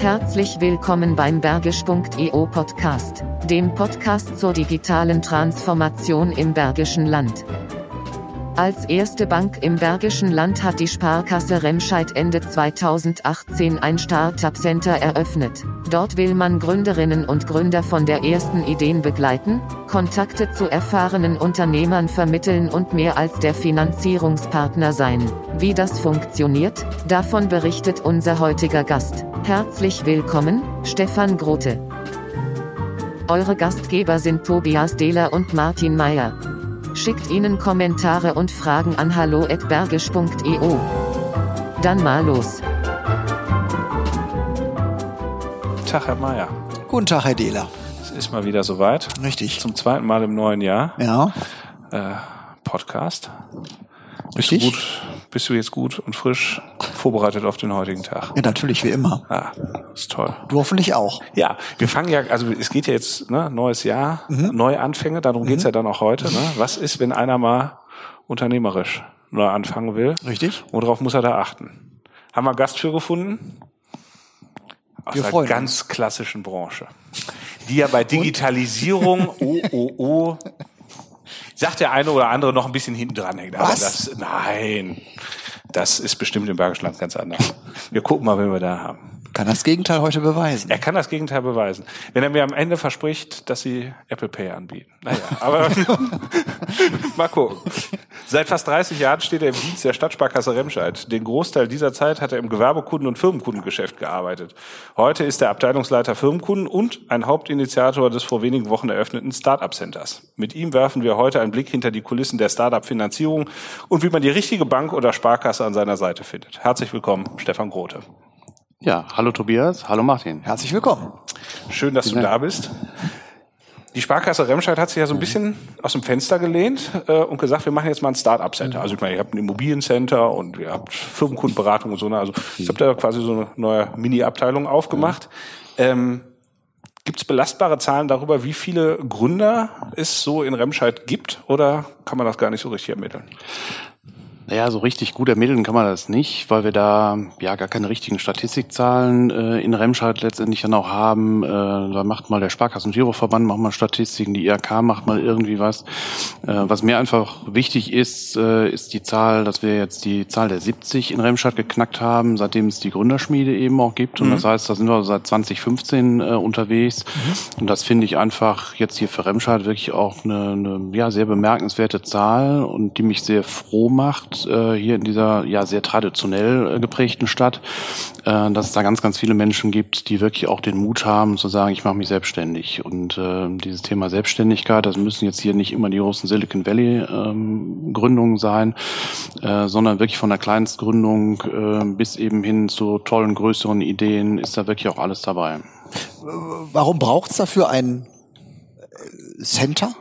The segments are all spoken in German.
Herzlich willkommen beim Bergisch.eu Podcast, dem Podcast zur digitalen Transformation im Bergischen Land. Als erste Bank im Bergischen Land hat die Sparkasse Remscheid Ende 2018 ein Startup Center eröffnet. Dort will man Gründerinnen und Gründer von der ersten Ideen begleiten, Kontakte zu erfahrenen Unternehmern vermitteln und mehr als der Finanzierungspartner sein. Wie das funktioniert, davon berichtet unser heutiger Gast. Herzlich willkommen, Stefan Grote. Eure Gastgeber sind Tobias Dehler und Martin Meyer. Schickt ihnen Kommentare und Fragen an hallo@bergisch.eu. Dann mal los. Tag, Herr Mayer. Guten Tag, Herr Dehler. Es ist mal wieder soweit. Richtig. Zum zweiten Mal im neuen Jahr. Ja. Äh, Podcast. Bist Richtig. du gut? Bist du jetzt gut und frisch vorbereitet auf den heutigen Tag? Ja, natürlich, wie immer. Ah, ist toll. Du hoffentlich auch. Ja, wir fangen ja, also es geht ja jetzt, ne, neues Jahr, Mhm. Neuanfänge, darum geht's ja dann auch heute. Ne? Was ist, wenn einer mal unternehmerisch neu anfangen will? Richtig? Worauf muss er da achten? Haben wir Gast für gefunden? Aus Wir einer ganz klassischen Branche. Die ja bei Digitalisierung, oh, oh, oh, sagt der eine oder andere noch ein bisschen hinten dran hängt. Aber Was? das, nein, das ist bestimmt im Bergischen Land ganz anders. Wir gucken mal, wen wir da haben. Kann das Gegenteil heute beweisen. Er kann das Gegenteil beweisen. Wenn er mir am Ende verspricht, dass sie Apple Pay anbieten. Naja, aber gucken. Seit fast 30 Jahren steht er im Dienst der Stadtsparkasse Remscheid. Den Großteil dieser Zeit hat er im Gewerbekunden- und Firmenkundengeschäft gearbeitet. Heute ist er Abteilungsleiter Firmenkunden und ein Hauptinitiator des vor wenigen Wochen eröffneten Startup Centers. Mit ihm werfen wir heute einen Blick hinter die Kulissen der Startup-Finanzierung und wie man die richtige Bank oder Sparkasse an seiner Seite findet. Herzlich willkommen, Stefan Grote. Ja, hallo Tobias, hallo Martin. Herzlich willkommen. Schön, dass du da bist. Die Sparkasse Remscheid hat sich ja so ein bisschen aus dem Fenster gelehnt äh, und gesagt, wir machen jetzt mal ein Start-up-Center. Also ich meine, ihr habt ein Immobiliencenter und ihr habt Firmenkundenberatung und so. ne? Also ich habe da quasi so eine neue Mini-Abteilung aufgemacht. Ähm, Gibt es belastbare Zahlen darüber, wie viele Gründer es so in Remscheid gibt oder kann man das gar nicht so richtig ermitteln? Naja, so richtig gut ermitteln kann man das nicht, weil wir da ja gar keine richtigen Statistikzahlen äh, in Remscheid letztendlich dann auch haben. Äh, da macht mal der Sparkassen- und Giroverband macht mal Statistiken, die IRK macht mal irgendwie was. Äh, was mir einfach wichtig ist, äh, ist die Zahl, dass wir jetzt die Zahl der 70 in Remscheid geknackt haben, seitdem es die Gründerschmiede eben auch gibt. Und das heißt, da sind wir seit 2015 äh, unterwegs. Und das finde ich einfach jetzt hier für Remscheid wirklich auch eine, eine ja, sehr bemerkenswerte Zahl und die mich sehr froh macht, äh, hier in dieser ja sehr traditionell äh, geprägten Stadt, äh, dass es da ganz, ganz viele Menschen gibt, die wirklich auch den Mut haben zu sagen, ich mache mich selbstständig. Und äh, dieses Thema Selbstständigkeit, das müssen jetzt hier nicht immer die großen Silicon Valley ähm, Gründungen sein, äh, sondern wirklich von der Kleinstgründung äh, bis eben hin zu tollen, größeren Ideen ist da wirklich auch alles dabei. Warum braucht's dafür ein äh, Center?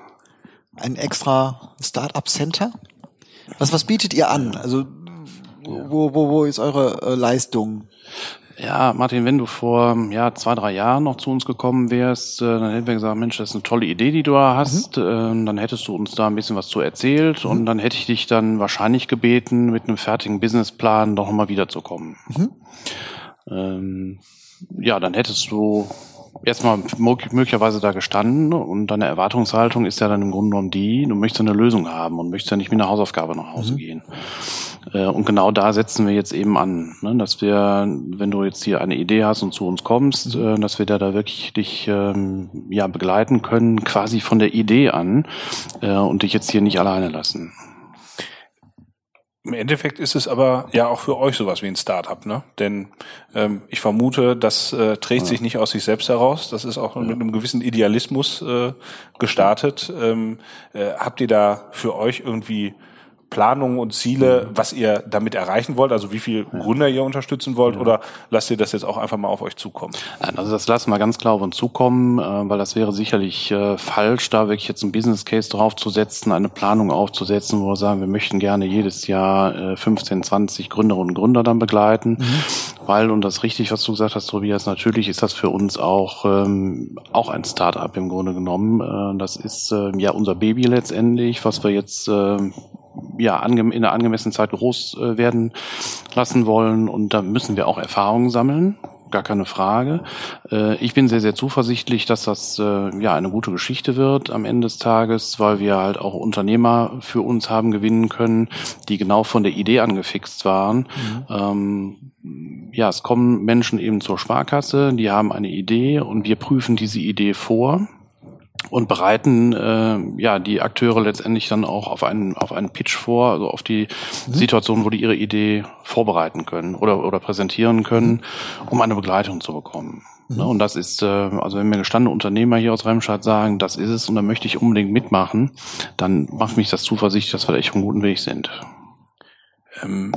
Ein extra Start-up-Center? Was, was bietet ihr an? Also, wo, wo, wo ist eure äh, Leistung? Ja, Martin, wenn du vor ja, zwei, drei Jahren noch zu uns gekommen wärst, äh, dann hätten wir gesagt, Mensch, das ist eine tolle Idee, die du da hast. Ähm, dann hättest du uns da ein bisschen was zu erzählt und dann hätte ich dich dann wahrscheinlich gebeten, mit einem fertigen Businessplan doch nochmal wiederzukommen. Ähm, ja, dann hättest du erstmal mög- möglicherweise da gestanden und deine Erwartungshaltung ist ja dann im Grunde genommen die, du möchtest eine Lösung haben und möchtest ja nicht mit einer Hausaufgabe nach Hause gehen. Äh, Und genau da setzen wir jetzt eben an, ne, dass wir, wenn du jetzt hier eine Idee hast und zu uns kommst, äh, dass wir da, da wirklich dich ähm, ja begleiten können, quasi von der Idee an äh, und dich jetzt hier nicht alleine lassen. Im Endeffekt ist es aber ja auch für euch sowas wie ein Startup, ne? Denn ähm, ich vermute, das äh, trägt sich nicht aus sich selbst heraus. Das ist auch mit einem gewissen Idealismus äh, gestartet. Ähm, äh, habt ihr da für euch irgendwie Planungen und Ziele, was ihr damit erreichen wollt? Also wie viel Gründer ihr unterstützen wollt? Oder lasst ihr das jetzt auch einfach mal auf euch zukommen? Also das lassen wir ganz klar auf uns zukommen, äh, weil das wäre sicherlich äh, falsch, da wirklich jetzt ein Business Case draufzusetzen, eine Planung aufzusetzen, wo wir sagen, wir möchten gerne jedes Jahr äh, 15, 20 Gründerinnen und Gründer dann begleiten, weil, und das richtig, was du gesagt hast, Tobias, natürlich ist das für uns auch, ähm, auch ein Start-up im Grunde genommen. Äh, das ist äh, ja unser Baby letztendlich, was wir jetzt äh, ja, in einer angemessenen Zeit groß äh, werden lassen wollen. Und da müssen wir auch Erfahrungen sammeln. Gar keine Frage. Äh, ich bin sehr, sehr zuversichtlich, dass das äh, ja eine gute Geschichte wird am Ende des Tages, weil wir halt auch Unternehmer für uns haben gewinnen können, die genau von der Idee angefixt waren. Mhm. Ähm, ja, es kommen Menschen eben zur Sparkasse, die haben eine Idee und wir prüfen diese Idee vor und bereiten äh, ja die Akteure letztendlich dann auch auf einen auf einen Pitch vor, also auf die mhm. Situation, wo die ihre Idee vorbereiten können oder oder präsentieren können, mhm. um eine Begleitung zu bekommen. Mhm. Ne, und das ist, äh, also wenn mir gestandene Unternehmer hier aus Remscheid sagen, das ist es und da möchte ich unbedingt mitmachen, dann macht mich das zuversichtlich, dass wir da echt auf einem guten Weg sind. Ähm,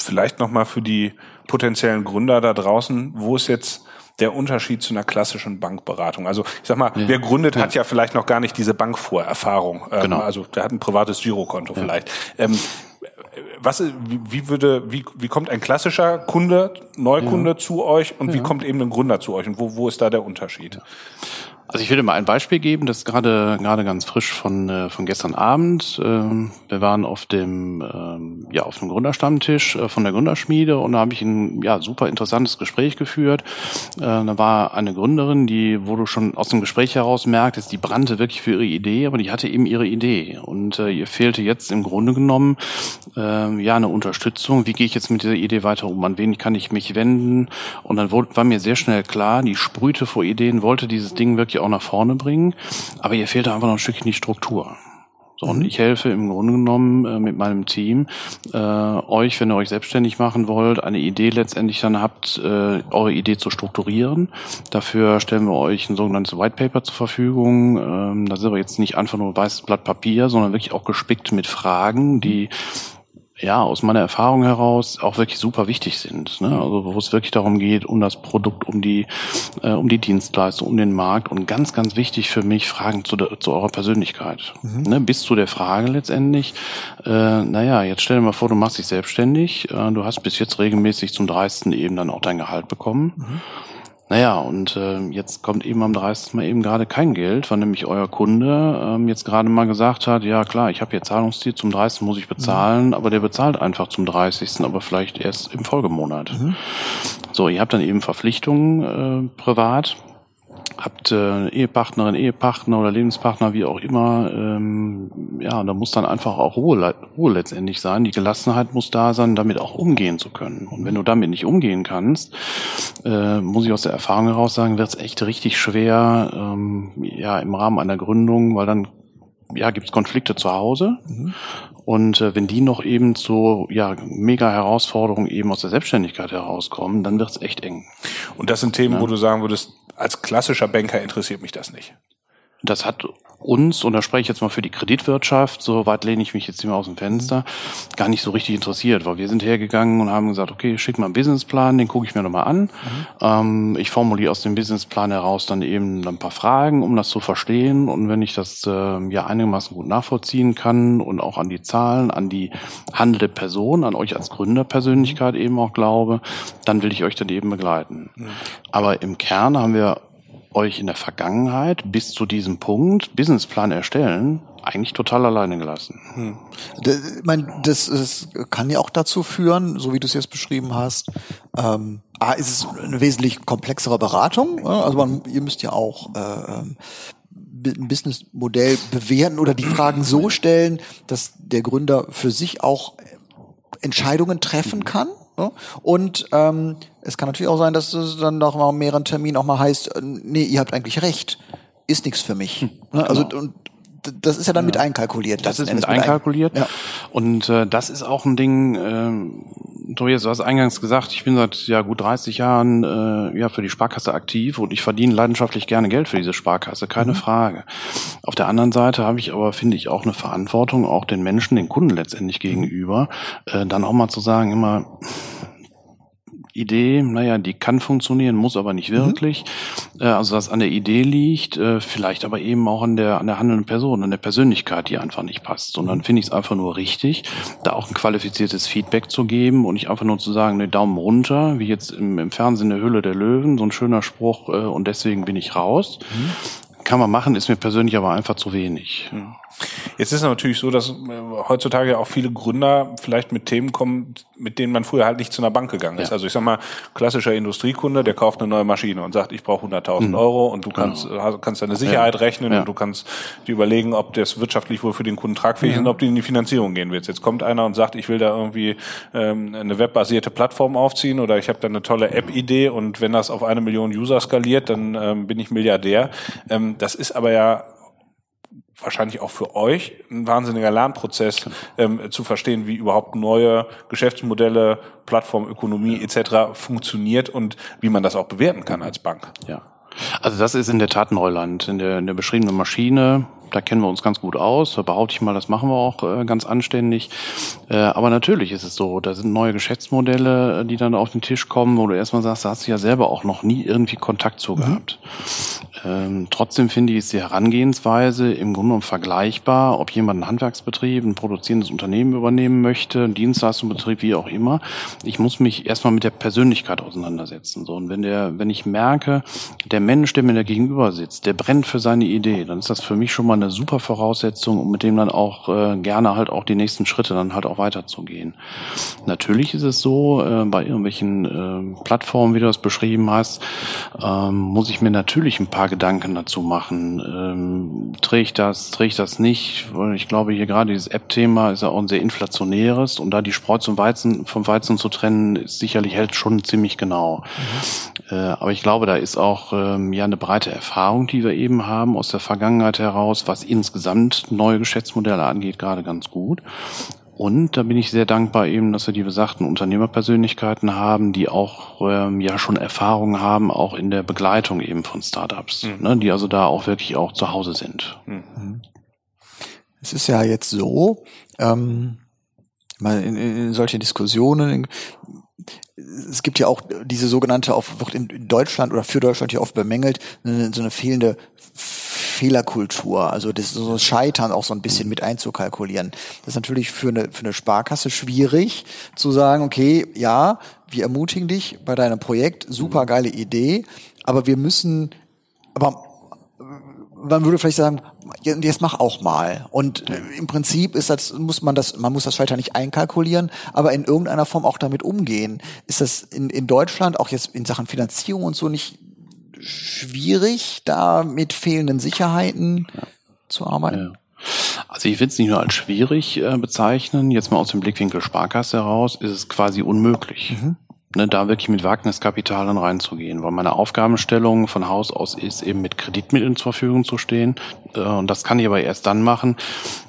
vielleicht nochmal für die potenziellen Gründer da draußen, wo ist jetzt der Unterschied zu einer klassischen Bankberatung? Also ich sag mal, ja. wer gründet, ja. hat ja vielleicht noch gar nicht diese Bankvorerfahrung. Ähm, genau. Also der hat ein privates Girokonto ja. vielleicht. Ähm, was, wie, wie würde, wie, wie kommt ein klassischer Kunde, Neukunde zu euch und wie kommt eben ein Gründer zu euch und wo, wo ist da der Unterschied? Also ich würde mal ein Beispiel geben, das ist gerade gerade ganz frisch von äh, von gestern Abend. Ähm, wir waren auf dem ähm, ja auf dem Gründerstammtisch äh, von der Gründerschmiede und da habe ich ein ja super interessantes Gespräch geführt. Äh, da war eine Gründerin, die wo du schon aus dem Gespräch heraus merktest, die brannte wirklich für ihre Idee, aber die hatte eben ihre Idee und ihr fehlte jetzt im Grunde genommen äh, ja eine Unterstützung. Wie gehe ich jetzt mit dieser Idee weiter um? An wen kann ich mich wenden? Und dann war mir sehr schnell klar, die sprühte vor Ideen, wollte dieses Ding wirklich auch nach vorne bringen, aber ihr fehlt einfach noch ein Stückchen die Struktur. So, und mhm. ich helfe im Grunde genommen äh, mit meinem Team äh, euch, wenn ihr euch selbstständig machen wollt, eine Idee letztendlich dann habt, äh, eure Idee zu strukturieren. Dafür stellen wir euch ein sogenanntes White Paper zur Verfügung. Ähm, das ist aber jetzt nicht einfach nur ein weißes Blatt Papier, sondern wirklich auch gespickt mit Fragen, die ja, aus meiner Erfahrung heraus auch wirklich super wichtig sind. Ne? Also wo es wirklich darum geht, um das Produkt, um die, äh, um die Dienstleistung, um den Markt und ganz, ganz wichtig für mich, Fragen zu, der, zu eurer Persönlichkeit. Mhm. Ne? Bis zu der Frage letztendlich, äh, naja, jetzt stell dir mal vor, du machst dich selbstständig, äh, du hast bis jetzt regelmäßig zum 30. eben dann auch dein Gehalt bekommen. Mhm. Naja, und äh, jetzt kommt eben am 30. Mal eben gerade kein Geld, weil nämlich euer Kunde ähm, jetzt gerade mal gesagt hat, ja klar, ich habe hier Zahlungsziel, zum 30. muss ich bezahlen, mhm. aber der bezahlt einfach zum 30., aber vielleicht erst im Folgemonat. Mhm. So, ihr habt dann eben Verpflichtungen äh, privat habt äh, Ehepartnerin, Ehepartner oder Lebenspartner, wie auch immer, ähm, ja, da muss dann einfach auch Ruhe, Ruhe letztendlich sein. Die Gelassenheit muss da sein, damit auch umgehen zu können. Und wenn du damit nicht umgehen kannst, äh, muss ich aus der Erfahrung heraus sagen, wird es echt richtig schwer, ähm, ja, im Rahmen einer Gründung, weil dann ja, gibt es Konflikte zu Hause. Mhm. Und äh, wenn die noch eben zu ja, mega Herausforderungen eben aus der Selbstständigkeit herauskommen, dann wird es echt eng. Und das sind Themen, ja. wo du sagen würdest, als klassischer Banker interessiert mich das nicht. Das hat uns, und da spreche ich jetzt mal für die Kreditwirtschaft, so weit lehne ich mich jetzt immer aus dem Fenster, gar nicht so richtig interessiert, weil wir sind hergegangen und haben gesagt, okay, schick mal einen Businessplan, den gucke ich mir nochmal an. Mhm. Ähm, ich formuliere aus dem Businessplan heraus dann eben ein paar Fragen, um das zu verstehen. Und wenn ich das äh, ja einigermaßen gut nachvollziehen kann und auch an die Zahlen, an die handelnde Person, an euch als Gründerpersönlichkeit eben auch glaube, dann will ich euch dann eben begleiten. Mhm. Aber im Kern haben wir euch in der Vergangenheit bis zu diesem Punkt Businessplan erstellen eigentlich total alleine gelassen. Hm. Ich meine, das, das kann ja auch dazu führen, so wie du es jetzt beschrieben hast. Ähm, A, ist es eine wesentlich komplexere Beratung. Also man, ihr müsst ja auch äh, ein Businessmodell bewerten oder die Fragen so stellen, dass der Gründer für sich auch Entscheidungen treffen kann. Und ähm, es kann natürlich auch sein, dass es dann nach mehreren Terminen auch mal heißt, äh, nee, ihr habt eigentlich recht, ist nichts für mich. Hm, ne? Also genau. und das ist ja dann ja. mit einkalkuliert. Das ist mit einkalkuliert. Ja. Und äh, das ist auch ein Ding, äh, Tobias, du hast eingangs gesagt, ich bin seit ja gut 30 Jahren äh, ja für die Sparkasse aktiv und ich verdiene leidenschaftlich gerne Geld für diese Sparkasse, keine mhm. Frage. Auf der anderen Seite habe ich aber, finde ich, auch eine Verantwortung, auch den Menschen, den Kunden letztendlich gegenüber, äh, dann auch mal zu sagen, immer, Idee, naja, die kann funktionieren, muss aber nicht mhm. wirklich. Mhm. also was an der Idee liegt, äh, vielleicht aber eben auch an der an der handelnden Person, an der Persönlichkeit, die einfach nicht passt. Und dann mhm. finde ich es einfach nur richtig, da auch ein qualifiziertes Feedback zu geben und nicht einfach nur zu sagen, ne Daumen runter, wie jetzt im, im Fernsehen der Hülle der Löwen, so ein schöner Spruch äh, und deswegen bin ich raus. Mhm. Kann man machen, ist mir persönlich aber einfach zu wenig. Jetzt ist es natürlich so, dass äh, heutzutage auch viele Gründer vielleicht mit Themen kommen, mit denen man früher halt nicht zu einer Bank gegangen ist. Ja. Also ich sag mal, klassischer Industriekunde, der kauft eine neue Maschine und sagt, ich brauche 100.000 Euro und du kannst, äh, kannst deine Sicherheit rechnen Genau. Ja. und du kannst dir überlegen, ob das wirtschaftlich wohl für den Kunden tragfähig ist und ob du in die Finanzierung gehen willst. Jetzt kommt einer und sagt, ich will da irgendwie ähm, eine webbasierte Plattform aufziehen oder ich habe da eine tolle App-Idee und wenn das auf eine Million User skaliert, dann ähm, bin ich Milliardär. Ähm, das ist aber ja wahrscheinlich auch für euch ein wahnsinniger Lernprozess, ähm, zu verstehen, wie überhaupt neue Geschäftsmodelle, Plattformökonomie etc. funktioniert und wie man das auch bewerten kann als Bank. Ja. Also das ist in der Tat Neuland. In der, in der beschriebenen Maschine, da kennen wir uns ganz gut aus. Da behaupte ich mal, das machen wir auch äh, ganz anständig. Äh, aber natürlich ist es so, da sind neue Geschäftsmodelle, äh, die dann auf den Tisch kommen, wo du erstmal sagst, da hast du ja selber auch noch nie irgendwie Kontakt zu gehabt. Ähm, trotzdem finde ich es die Herangehensweise im Grunde genommen vergleichbar, ob jemand einen Handwerksbetrieb, ein produzierendes Unternehmen übernehmen möchte, einen Dienstleistungsbetrieb, wie auch immer. Ich muss mich erstmal mit der Persönlichkeit auseinandersetzen. So, und wenn der, wenn ich merke, der Mensch, der mir da gegenüber sitzt, der brennt für seine Idee, dann ist das für mich schon mal eine super Voraussetzung, um mit dem dann auch äh, gerne halt auch die nächsten Schritte dann halt auch weiterzugehen. Natürlich ist es so, äh, bei irgendwelchen äh, Plattformen, wie du das beschrieben hast, ähm, muss ich mir natürlich ein paar Gedanken dazu machen. Ähm, träge ich das, träge ich das nicht? Ich glaube, hier gerade dieses App-Thema ist ja auch ein sehr inflationäres und da die Spreu zum Weizen, vom Weizen zu trennen, ist sicherlich hält schon ziemlich genau. Äh, aber ich glaube, da ist auch ähm, ja eine breite Erfahrung, die wir eben haben aus der Vergangenheit heraus, was insgesamt neue Geschäftsmodelle angeht, gerade ganz gut. Und da bin ich sehr dankbar eben, dass wir die besagten Unternehmerpersönlichkeiten haben, die auch ähm, ja schon Erfahrung haben, auch in der Begleitung eben von Startups, ne, die also da auch wirklich auch zu Hause sind. Es ist ja jetzt so, ähm, mal in, in solche Diskussionen, es gibt ja auch diese sogenannte, auf, wird in Deutschland oder für Deutschland hier oft bemängelt, so eine fehlende Fehlerkultur, also das so das Scheitern auch so ein bisschen mit einzukalkulieren. Das ist natürlich für eine, für eine Sparkasse schwierig zu sagen, okay, ja, wir ermutigen dich bei deinem Projekt, super geile Idee, aber wir müssen, aber man würde vielleicht sagen, jetzt mach auch mal. Und im Prinzip ist das, muss man das, man muss das Scheitern nicht einkalkulieren, aber in irgendeiner Form auch damit umgehen. Ist das in, in Deutschland auch jetzt in Sachen Finanzierung und so nicht schwierig, da mit fehlenden Sicherheiten zu arbeiten? Ja. Also ich will es nicht nur als schwierig äh, bezeichnen, jetzt mal aus dem Blickwinkel Sparkasse heraus, ist es quasi unmöglich. Ne, da wirklich mit Wagniskapital dann reinzugehen, weil meine Aufgabenstellung von Haus aus ist, eben mit Kreditmitteln zur Verfügung zu stehen. Äh, und das kann ich aber erst dann machen,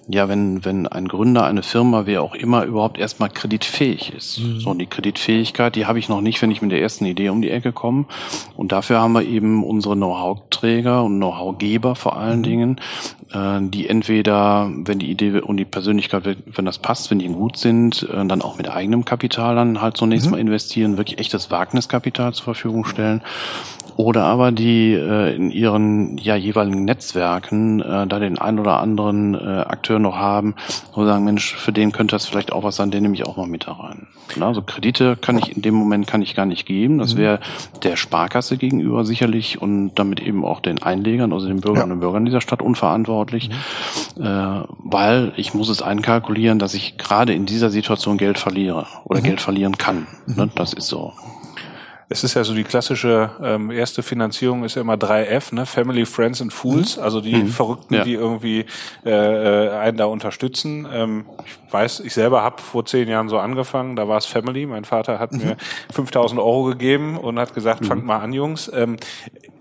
ja, wenn, wenn ein Gründer, eine Firma, wer auch immer, überhaupt erstmal kreditfähig ist. So, und die Kreditfähigkeit, die habe ich noch nicht, wenn ich mit der ersten Idee um die Ecke komme. Und dafür haben wir eben unsere Know-how-Träger und Know-how-Geber vor allen Dingen, äh, die entweder, wenn die Idee und die Persönlichkeit, wenn das passt, wenn die gut sind, äh, dann auch mit eigenem Kapital dann halt zunächst mal investieren, wirklich echtes Wagniskapital zur Verfügung stellen. Oder aber die äh, in ihren ja jeweiligen Netzwerken äh, da den ein oder anderen äh, Akteur noch haben, wo sagen, Mensch, für den könnte das vielleicht auch was sein, den nehme ich auch mal mit da rein. Also Kredite kann ich in dem Moment kann ich gar nicht geben. Das wäre der Sparkasse gegenüber sicherlich und damit eben auch den Einlegern, also den Bürgerinnen und Bürgern dieser Stadt unverantwortlich, äh, weil ich muss es einkalkulieren, dass ich gerade in dieser Situation Geld verliere oder Geld verlieren kann. Ne, das ist so. Es ist ja so die klassische ähm, erste Finanzierung ist ja immer 3F, ne? Family, Friends and Fools, also die Verrückten, Ja. die irgendwie äh, äh, einen da unterstützen. Ähm, ich weiß, ich selber habe vor zehn Jahren so angefangen, da war es Family. Mein Vater hat mir 5000 Euro gegeben und hat gesagt, fangt mal an, Jungs. Ähm,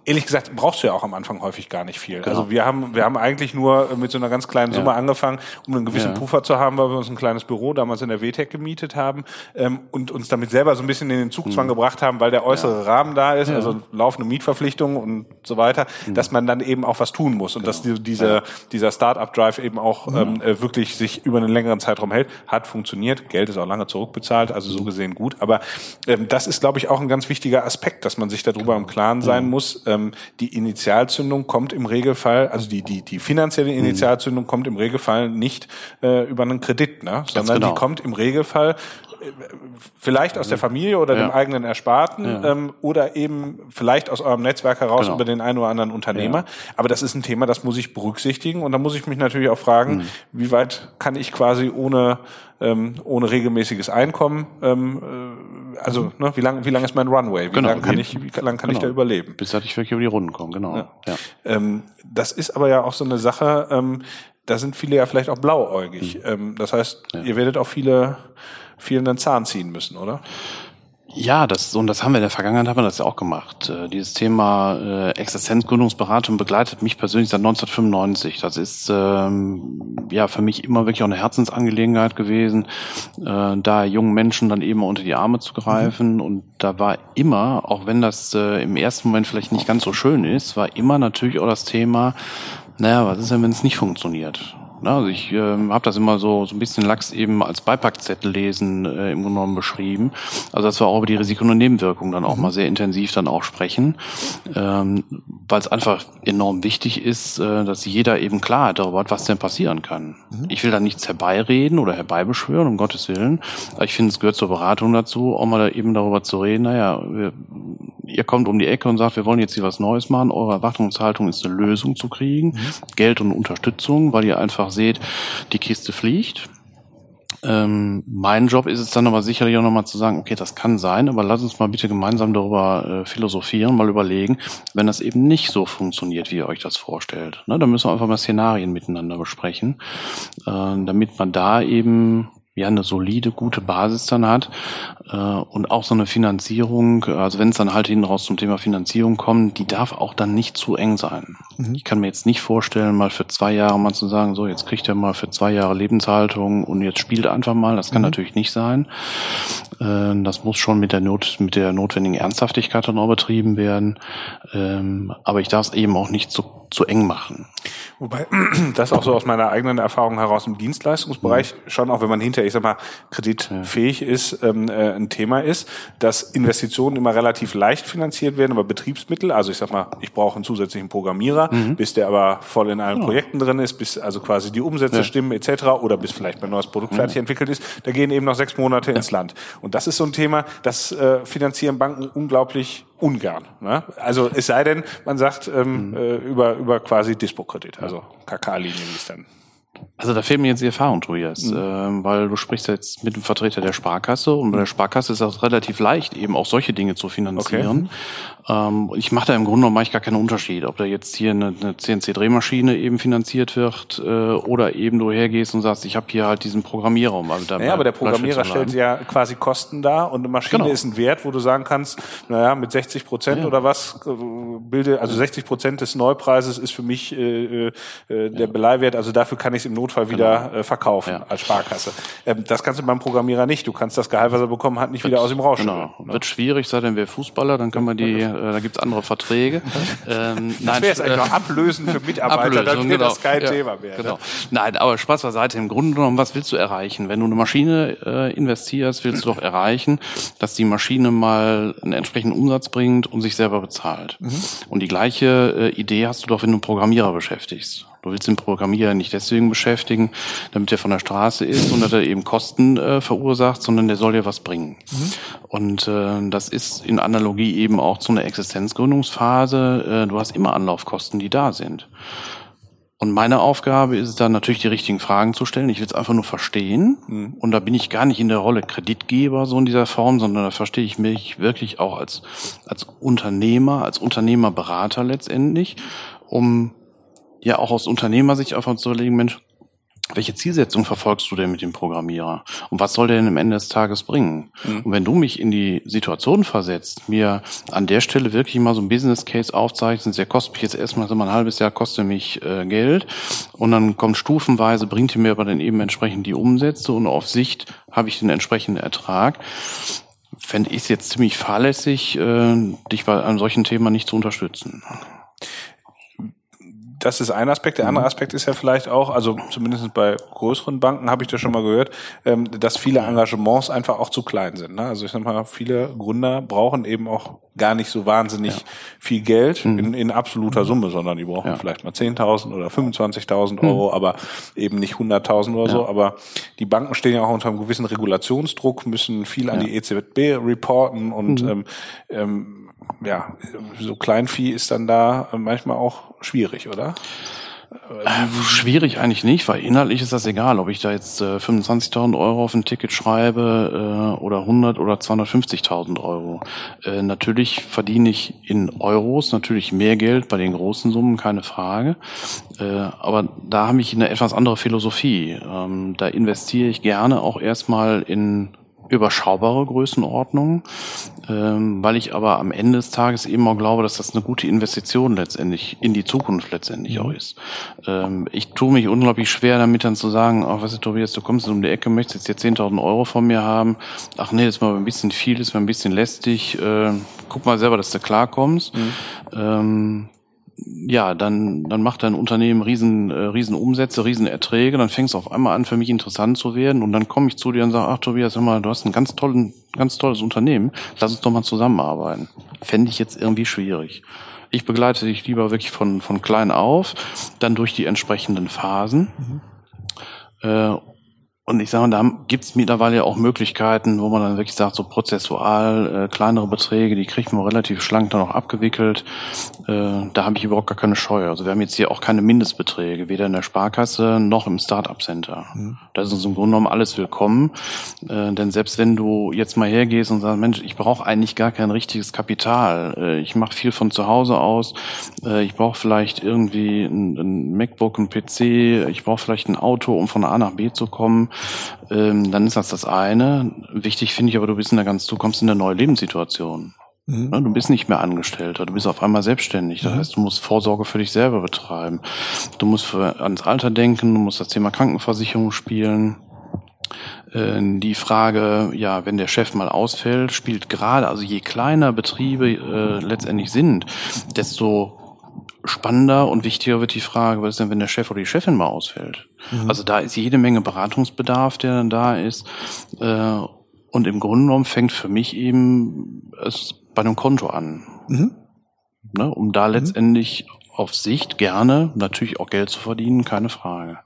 ehrlich gesagt brauchst du ja auch am Anfang häufig gar nicht viel. Also wir haben wir haben eigentlich nur mit so einer ganz kleinen Summe angefangen, um einen gewissen Ja. Puffer zu haben, weil wir uns ein kleines Büro damals in der WTEC gemietet haben ähm, und uns damit selber so ein bisschen in den Zugzwang gebracht haben, weil der äußere Rahmen da ist, also laufende Mietverpflichtungen und so weiter, dass man dann eben auch was tun muss und dass die, diese, dieser Start-up-Drive eben auch ähm, äh, wirklich sich über einen längeren Zeitraum hält. Hat funktioniert, Geld ist auch lange zurückbezahlt, also so gesehen gut. Aber ähm, das ist, glaube ich, auch ein ganz wichtiger Aspekt, dass man sich darüber im Klaren sein muss. Ähm, die Initialzündung kommt im Regelfall, also die, die, die finanzielle Initialzündung kommt im Regelfall nicht äh, über einen Kredit, ne? sondern genau. die kommt im Regelfall vielleicht aus der Familie oder Ja. dem eigenen Ersparten Ja. ähm, oder eben vielleicht aus eurem Netzwerk heraus Genau. über den einen oder anderen Unternehmer. Ja. Aber das ist ein Thema, das muss ich berücksichtigen und da muss ich mich natürlich auch fragen, Mhm. wie weit kann ich quasi ohne ähm, ohne regelmäßiges Einkommen, ähm, äh, also ne, wie lange wie lang ist mein Runway? Wie Mhm. Genau. lange kann ich wie lang kann ich da Genau. überleben? Bis dass ich wirklich über die Runden komme, genau. Ja. Ähm, das ist aber ja auch so eine Sache, ähm, da sind viele ja vielleicht auch blauäugig. Ähm, das heißt, ihr werdet auch viele, vielen einen Zahn ziehen müssen, oder? Ja, das, und das haben wir in der Vergangenheit haben wir das ja auch gemacht. Äh, dieses Thema äh, Existenzgründungsberatung begleitet mich persönlich seit 1995. Das ist ähm, ja für mich immer wirklich auch eine Herzensangelegenheit gewesen, äh, da jungen Menschen dann eben unter die Arme zu greifen. Und da war immer, auch wenn das äh, im ersten Moment vielleicht nicht ganz so schön ist, war immer natürlich auch das Thema, naja, was ist denn, wenn es nicht funktioniert? Na, also ich ähm, habe das immer so so ein bisschen lax eben als Beipackzettel lesen äh, im Grunde genommen beschrieben. Also dass wir auch über die Risiken und Nebenwirkungen dann auch mal sehr intensiv dann auch sprechen, ähm, weil es einfach enorm wichtig ist, äh, dass jeder eben klar hat darüber hat, was denn passieren kann. Ich will da nichts herbeireden oder herbeibeschwören, um Gottes Willen. Aber ich finde, es gehört zur Beratung dazu, auch mal da eben darüber zu reden, naja, wir, ihr kommt um die Ecke und sagt, wir wollen jetzt hier was Neues machen. Eure Erwartungshaltung ist eine Lösung zu kriegen, Geld und Unterstützung, weil ihr einfach seht, die Kiste fliegt. Ähm, mein Job ist es dann aber sicherlich auch nochmal zu sagen, okay, das kann sein, aber lass uns mal bitte gemeinsam darüber äh, philosophieren, mal überlegen, wenn das eben nicht so funktioniert, wie ihr euch das vorstellt. Ne, dann müssen wir einfach mal Szenarien miteinander besprechen, äh, damit man da eben ja eine solide, gute Basis dann hat äh, und auch so eine Finanzierung, also wenn es dann halt hinten raus zum Thema Finanzierung kommt, die darf auch dann nicht zu eng sein. Ich kann mir jetzt nicht vorstellen, mal für zwei Jahre mal zu sagen, so jetzt kriegt er mal für zwei Jahre Lebenshaltung und jetzt spielt einfach mal. Das kann natürlich nicht sein. Äh, das muss schon mit der Not, mit der notwendigen Ernsthaftigkeit dann auch betrieben werden. Ähm, aber ich darf es eben auch nicht zu, zu eng machen. Wobei das auch so aus meiner eigenen Erfahrung heraus im Dienstleistungsbereich schon, auch wenn man hinterher, ich sag mal, kreditfähig ist, ähm, äh, ein Thema ist, dass Investitionen immer relativ leicht finanziert werden, aber Betriebsmittel, also ich sag mal, ich brauche einen zusätzlichen Programmierer, bis der aber voll in allen Projekten drin ist, bis also quasi die Umsätze stimmen etc. oder bis vielleicht mein neues Produkt fertig entwickelt ist, da gehen eben noch sechs Monate ins Land. Und das ist so ein Thema, das äh, finanzieren Banken unglaublich ungern. Ne? Also es sei denn, man sagt ähm, äh, über über quasi Dispo-Kredit, also KK-Linie, wie es dann. Also da fehlt mir jetzt die Erfahrung, Tobias, ähm, weil du sprichst jetzt mit dem Vertreter der Sparkasse und bei der Sparkasse ist das relativ leicht, eben auch solche Dinge zu finanzieren. Ähm, ich mache da im Grunde genommen mache ich gar keinen Unterschied, ob da jetzt hier eine, eine CNC-Drehmaschine eben finanziert wird äh, oder eben du hergehst und sagst, ich habe hier halt diesen Programmierer. Um also da Naja, aber der Programmierer stellt ja quasi Kosten dar und eine Maschine Genau. ist ein Wert, wo du sagen kannst, naja, mit 60 Prozent oder was äh, bilde, also 60 Prozent des Neupreises ist für mich äh, äh, der Beleihwert, also dafür kann ich es im Notfall wieder äh, verkaufen Genau. Ja. als Sparkasse. Ähm, das kannst du beim Programmierer nicht. Du kannst das Gehalt, was er bekommen hat, nicht wieder aus dem Rausch Genau. holen. Wird schwierig, sei denn wir Fußballer, dann können wir die, äh, da gibt's andere Verträge. ähm, Das wäre jetzt äh, eigentlich noch ablösen für Mitarbeiter, dann Ablösung, wäre das kein Ja, Thema mehr. Genau. Ne? Nein, aber Spaß beiseite. Im Grunde genommen, was willst du erreichen? Wenn du eine Maschine äh, investierst, willst du doch erreichen, dass die Maschine mal einen entsprechenden Umsatz bringt und sich selber bezahlt. Mhm. Und die gleiche äh, Idee hast du doch, wenn du einen Programmierer beschäftigst. Du willst den Programmierer nicht deswegen beschäftigen, damit er von der Straße ist und dass er eben Kosten äh, verursacht, sondern der soll dir was bringen. Und äh, das ist in Analogie eben auch zu einer Existenzgründungsphase. Äh, du hast immer Anlaufkosten, die da sind. Und meine Aufgabe ist es dann natürlich, die richtigen Fragen zu stellen. Ich will es einfach nur verstehen. Und da bin ich gar nicht in der Rolle Kreditgeber so in dieser Form, sondern da verstehe ich mich wirklich auch als, als Unternehmer, als Unternehmerberater letztendlich, um ja auch aus Unternehmersicht einfach zu überlegen, Mensch, welche Zielsetzung verfolgst du denn mit dem Programmierer? Und was soll der denn am Ende des Tages bringen? Und wenn du mich in die Situation versetzt, mir an der Stelle wirklich mal so ein Business Case aufzeichnest, der kostet mich jetzt erstmal so mal ein halbes Jahr, kostet mich äh, Geld und dann kommt stufenweise, bringt ihr mir aber dann eben entsprechend die Umsätze und auf Sicht habe ich den entsprechenden Ertrag, fände ich es jetzt ziemlich fahrlässig, äh, dich bei einem solchen Thema nicht zu unterstützen. Das ist ein Aspekt. Der andere Aspekt ist ja vielleicht auch, also zumindest bei größeren Banken habe ich das schon mal gehört, ähm, dass viele Engagements einfach auch zu klein sind. Ne? Also ich sag mal, viele Gründer brauchen eben auch gar nicht so wahnsinnig ja. viel Geld mhm. in, in absoluter Summe, sondern die brauchen ja. vielleicht mal 10.000 oder 25.000 mhm. Euro, mhm. aber eben nicht 100.000 oder ja. so. Aber die Banken stehen ja auch unter einem gewissen Regulationsdruck, müssen viel an die EZB reporten und mhm. ähm, ähm, ja, so Kleinvieh ist dann da manchmal auch schwierig, oder? Äh, schwierig eigentlich nicht, weil inhaltlich ist das egal, ob ich da jetzt äh, 25.000 Euro auf ein Ticket schreibe äh, oder 100 oder 250.000 Euro. Äh, natürlich verdiene ich in Euros natürlich mehr Geld bei den großen Summen, keine Frage. Äh, aber da habe ich eine etwas andere Philosophie. Ähm, da investiere ich gerne auch erstmal in überschaubare Größenordnung, ähm, weil ich aber am Ende des Tages eben auch glaube, dass das eine gute Investition letztendlich in die Zukunft letztendlich auch ist. Ähm, ich tue mich unglaublich schwer damit dann zu sagen, ach, was ist Tobias, du kommst um die Ecke, möchtest jetzt 10.000 Euro von mir haben, ach nee, das ist mal ein bisschen viel, das ist mal ein bisschen lästig, äh, guck mal selber, dass du klarkommst. Mhm. Ähm, ja, dann, dann macht dein Unternehmen riesen, äh, riesen Umsätze, riesen Erträge, dann fängst du auf einmal an, für mich interessant zu werden und dann komme ich zu dir und sage, ach Tobias, hör mal, du hast ein ganz, tollen, ganz tolles Unternehmen, lass uns doch mal zusammenarbeiten. Fände ich jetzt irgendwie schwierig. Ich begleite dich lieber wirklich von, von klein auf, dann durch die entsprechenden Phasen. Mhm. Äh, und ich sage, da gibt es mittlerweile auch Möglichkeiten, wo man dann wirklich sagt, so prozessual, äh, kleinere Beträge, die kriegt man relativ schlank dann auch abgewickelt. Äh, da habe ich überhaupt gar keine Scheu. Also wir haben jetzt hier auch keine Mindestbeträge, weder in der Sparkasse noch im Startup Center. Mhm. Da ist uns im Grunde genommen alles willkommen. Äh, denn selbst wenn du jetzt mal hergehst und sagst, Mensch, ich brauche eigentlich gar kein richtiges Kapital. Äh, ich mache viel von zu Hause aus. Äh, ich brauche vielleicht irgendwie ein, ein MacBook, ein PC. Ich brauche vielleicht ein Auto, um von A nach B zu kommen ähm, dann ist das das eine. Wichtig finde ich aber, du bist in der ganz, du kommst in eine neue Lebenssituation. Mhm. Ne, du bist nicht mehr Angestellter, du bist auf einmal selbstständig. Das mhm. heißt, du musst Vorsorge für dich selber betreiben. Du musst für, ans Alter denken, du musst das Thema Krankenversicherung spielen. Äh, die Frage, ja, wenn der Chef mal ausfällt, spielt gerade, also je kleiner Betriebe äh, letztendlich sind, desto spannender und wichtiger wird die Frage, was ist denn, wenn der Chef oder die Chefin mal ausfällt? Mhm. Also da ist jede Menge Beratungsbedarf, der dann da ist. Äh, und im Grunde genommen fängt für mich eben es bei einem Konto an. Mhm. Ne, um da mhm. letztendlich auf Sicht gerne natürlich auch Geld zu verdienen, keine Frage.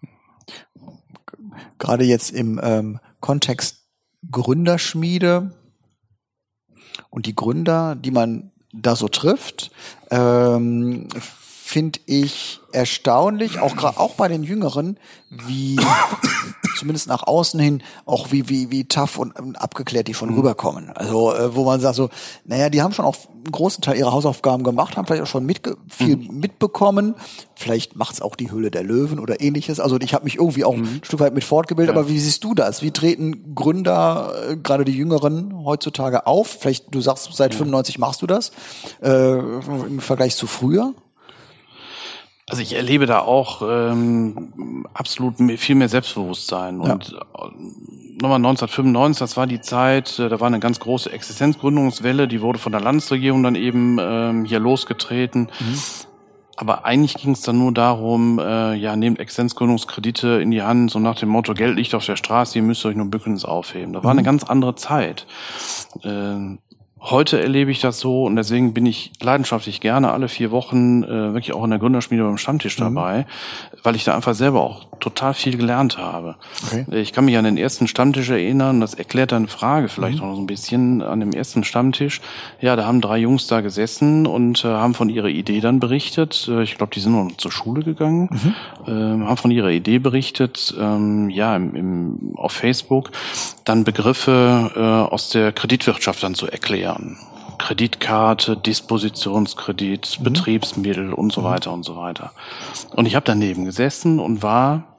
Gerade jetzt im ähm, Kontext Gründerschmiede und die Gründer, die man da so trifft, ähm, finde ich erstaunlich, auch auch bei den Jüngeren, wie zumindest nach außen hin auch wie wie wie tough und, und abgeklärt die von mhm. rüberkommen. Also äh, wo man sagt so, naja, die haben schon auch einen großen Teil ihrer Hausaufgaben gemacht, haben vielleicht auch schon mitge viel mhm. mitbekommen. Vielleicht macht's auch die Höhle der Löwen oder ähnliches. Also ich habe mich irgendwie auch mhm. ein Stück weit mit fortgebildet. Ja. Aber wie siehst du das? Wie treten Gründer, äh, gerade die Jüngeren, heutzutage auf? Vielleicht du sagst, seit ja. 95 machst du das äh, im Vergleich zu früher. Also ich erlebe da auch ähm, absolut viel mehr Selbstbewusstsein. Ja. Und äh, nochmal 1995, das war die Zeit, äh, da war eine ganz große Existenzgründungswelle, die wurde von der Landesregierung dann eben ähm, hier losgetreten. Mhm. Aber eigentlich ging es dann nur darum, äh, ja, nehmt Existenzgründungskredite in die Hand, so nach dem Motto, Geld liegt auf der Straße, ihr müsst euch nur bücken aufheben. Da war mhm. eine ganz andere Zeit. Äh, Heute erlebe ich das so und deswegen bin ich leidenschaftlich gerne alle vier Wochen äh, wirklich auch in der Gründerschmiede beim Stammtisch mhm. dabei, mhm. weil ich da einfach selber auch total viel gelernt habe. Okay. Ich kann mich an den ersten Stammtisch erinnern, das erklärt eine Frage vielleicht mhm. noch so ein bisschen an dem ersten Stammtisch. Ja, da haben drei Jungs da gesessen und äh, haben von ihrer Idee dann berichtet. Äh, ich glaube, die sind noch zur Schule gegangen, mhm. äh, haben von ihrer Idee berichtet, ähm, ja, im, im, auf Facebook, dann Begriffe äh, aus der Kreditwirtschaft dann zu erklären. Kreditkarte, Dispositionskredit, mhm. Betriebsmittel und so mhm. weiter und so weiter. Und ich habe daneben gesessen und war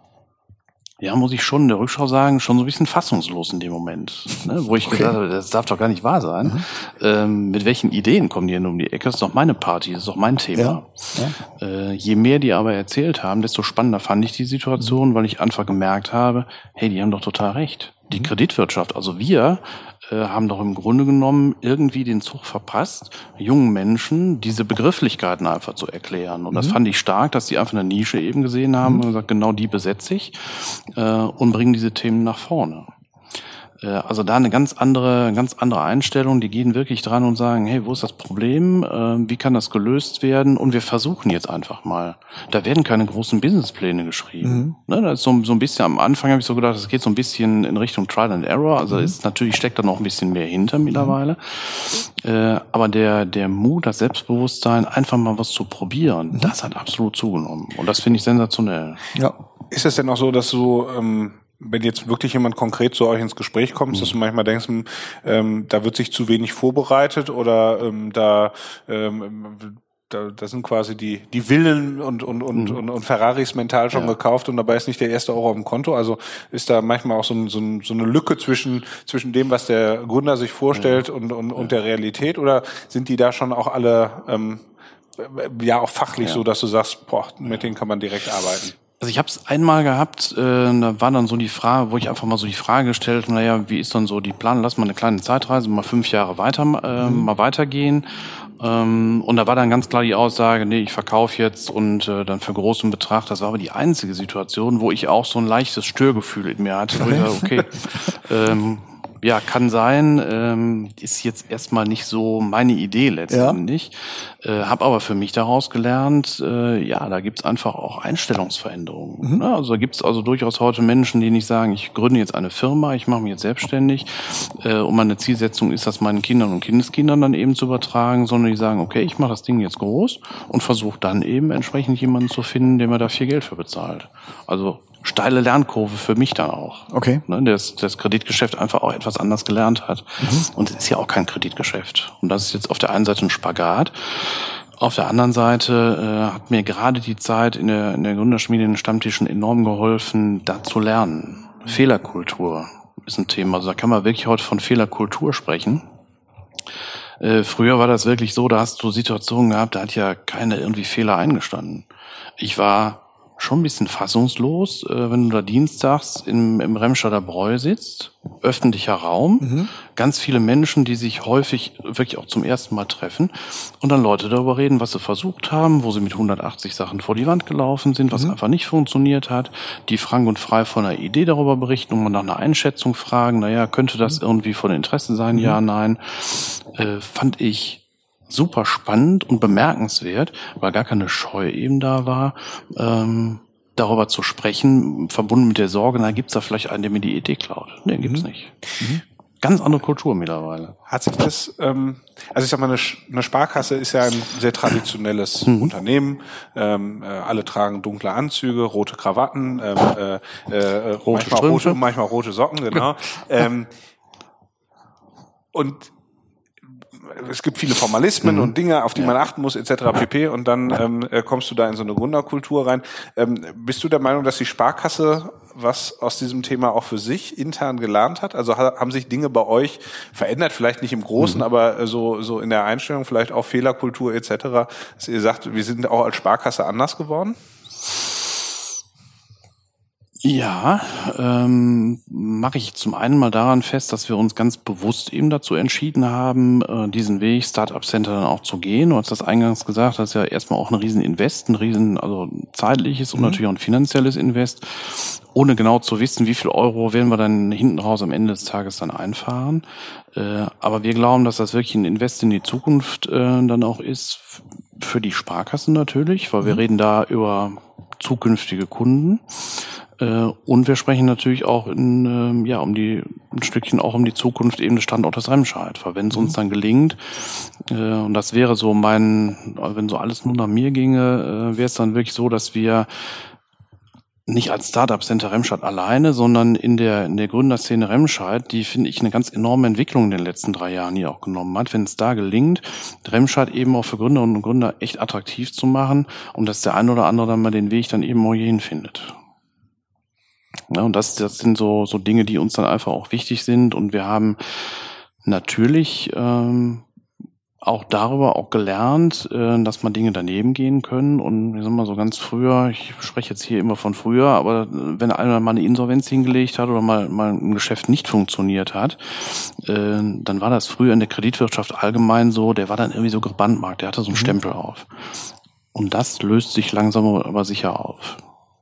ja, muss ich schon in der Rückschau sagen, schon so ein bisschen fassungslos in dem Moment. Ne? Wo ich okay. gesagt habe, das darf doch gar nicht wahr sein. Mhm. Ähm, mit welchen Ideen kommen die denn um die Ecke? Das ist doch meine Party, das ist doch mein Thema. Ja. Ja. Äh, je mehr die aber erzählt haben, desto spannender fand ich die Situation, mhm. weil ich einfach gemerkt habe, hey, die haben doch total recht. Die Kreditwirtschaft, also wir haben doch im Grunde genommen irgendwie den Zug verpasst, jungen Menschen diese Begrifflichkeiten einfach zu erklären. Und das fand ich stark, dass die einfach eine Nische eben gesehen haben und gesagt, genau die besetze ich äh, und bringen diese Themen nach vorne. Äh, Also da eine ganz andere, ganz andere Einstellung. Die gehen wirklich dran und sagen, hey, wo ist das Problem? Äh, Wie kann das gelöst werden? Und wir versuchen jetzt einfach mal. Da werden keine großen Businesspläne geschrieben. Ne, das ist so, so ein bisschen am Anfang habe ich so gedacht, es geht so ein bisschen in Richtung Trial and Error. Also ist natürlich steckt da noch ein bisschen mehr hinter mittlerweile. Äh, Aber der, der Mut, das Selbstbewusstsein, einfach mal was zu probieren, das hat absolut zugenommen. Und das finde ich sensationell. Ja. Ist es denn auch so, dass du, ähm, wenn jetzt wirklich jemand konkret zu euch ins Gespräch kommt, dass du manchmal denkst, hm, ähm, da wird sich zu wenig vorbereitet oder ähm, da, ähm, da, da sind quasi die, die Villen und, und, und, und, und Ferraris mental schon Ja. gekauft und dabei ist nicht der erste Euro auf dem Konto. Also ist da manchmal auch so, ein, so, ein, so eine Lücke zwischen, zwischen dem, was der Gründer sich vorstellt und, und, und der Realität oder sind die da schon auch alle ähm, ja auch fachlich Ja. so, dass du sagst, boah, mit denen kann man direkt arbeiten? Also ich habe es einmal gehabt, äh, da war dann so die Frage, wo ich einfach mal so die Frage gestellt, naja, wie ist dann so die Plan? Lass mal eine kleine Zeitreise, mal fünf Jahre weiter, äh, mal weitergehen. Ähm, und da war dann ganz klar die Aussage, nee, ich verkaufe jetzt und äh, dann für großen Betrag. Das war aber die einzige Situation, wo ich auch so ein leichtes Störgefühl in mir hatte. Wo ich dachte, okay, ähm, ja, kann sein, ähm, ist jetzt erstmal nicht so meine Idee letztendlich. Äh, habe aber für mich daraus gelernt, äh, ja, da gibt's einfach auch Einstellungsveränderungen. Ne? Also da gibt's also durchaus heute Menschen, die nicht sagen, ich gründe jetzt eine Firma, ich mache mich jetzt selbstständig äh, und meine Zielsetzung ist, das meinen Kindern und Kindeskindern dann eben zu übertragen, sondern die sagen, okay, ich mache das Ding jetzt groß und versuche dann eben entsprechend jemanden zu finden, der mir da viel Geld für bezahlt. Also steile Lernkurve für mich dann auch Okay. ne, das, das Kreditgeschäft einfach auch etwas anders gelernt hat. Und es ist ja auch kein Kreditgeschäft. Und das ist jetzt auf der einen Seite ein Spagat. Auf der anderen Seite äh, hat mir gerade die Zeit in der, in der Gründerschmiede in den Stammtischen enorm geholfen, da zu lernen. Fehlerkultur ist ein Thema. Also da kann man wirklich heute von Fehlerkultur sprechen. Äh, früher war das wirklich so, da hast du Situationen gehabt, da hat ja keiner irgendwie Fehler eingestanden. Ich war schon ein bisschen fassungslos, äh, wenn du da dienstags im, im Remscheider Bräu sitzt, öffentlicher Raum, ganz viele Menschen, die sich häufig wirklich auch zum ersten Mal treffen und dann Leute darüber reden, was sie versucht haben, wo sie mit 180 Sachen vor die Wand gelaufen sind, was einfach nicht funktioniert hat, die frank und frei von einer Idee darüber berichten und man nach einer Einschätzung fragen, naja, könnte das irgendwie von Interesse sein, ja, nein, äh, fand ich super spannend und bemerkenswert, weil gar keine Scheu eben da war, ähm, darüber zu sprechen, verbunden mit der Sorge, na, gibt's da vielleicht einen, der mir die Idee klaut? Nee, gibt's nicht. Ganz andere Kultur mittlerweile. Hat sich das, ähm, also ich sag mal, eine, eine Sparkasse ist ja ein sehr traditionelles Unternehmen. Ähm, äh, alle tragen dunkle Anzüge, rote Krawatten, ähm, äh, äh, Rote manchmal, Strümpfe. rote, manchmal rote Socken, genau. ähm, und es gibt viele Formalismen und Dinge, auf die man achten muss, etc. pp. Und dann ähm, äh, kommst du da in so eine Gründerkultur rein. Ähm, bist du der Meinung, dass die Sparkasse was aus diesem Thema auch für sich intern gelernt hat? Also ha haben sich Dinge bei euch verändert, vielleicht nicht im Großen, aber äh, so, so in der Einstellung, vielleicht auch Fehlerkultur etc. Dass ihr sagt, wir sind auch als Sparkasse anders geworden? Ja, ähm, mache ich zum einen mal daran fest, dass wir uns ganz bewusst eben dazu entschieden haben, äh, diesen Weg Startup Center dann auch zu gehen. Du hast das eingangs gesagt, das ist ja erstmal auch ein riesen Invest, ein riesen, also zeitliches und natürlich auch ein finanzielles Invest, ohne genau zu wissen, wie viel Euro werden wir dann hinten raus am Ende des Tages dann einfahren. Äh, aber wir glauben, dass das wirklich ein Invest in die Zukunft äh, dann auch ist, für die Sparkassen natürlich, weil wir reden da über zukünftige Kunden. Äh, Und wir sprechen natürlich auch in, ähm, ja, um die, ein Stückchen auch um die Zukunft eben des Standortes Remscheid. Weil wenn es uns dann gelingt, äh, und das wäre so mein, wenn so alles nur nach mir ginge, äh, wäre es dann wirklich so, dass wir nicht als Startup Center Remscheid alleine, sondern in der, in der Gründerszene Remscheid, die finde ich eine ganz enorme Entwicklung in den letzten drei Jahren hier auch genommen hat. Wenn es da gelingt, Remscheid eben auch für Gründerinnen und Gründer echt attraktiv zu machen und dass der ein oder andere dann mal den Weg dann eben auch hierhin findet. Ja, und das, das sind so, so Dinge, die uns dann einfach auch wichtig sind. Und wir haben natürlich ähm, auch darüber auch gelernt, äh, dass man Dinge daneben gehen können. Und ich sag mal so ganz früher, ich spreche jetzt hier immer von früher, aber wenn einer mal eine Insolvenz hingelegt hat oder mal, mal ein Geschäft nicht funktioniert hat, äh, dann war das früher in der Kreditwirtschaft allgemein so, der war dann irgendwie so gebrandmarkt, der hatte so einen mhm. Stempel auf. Und das löst sich langsam aber sicher auf.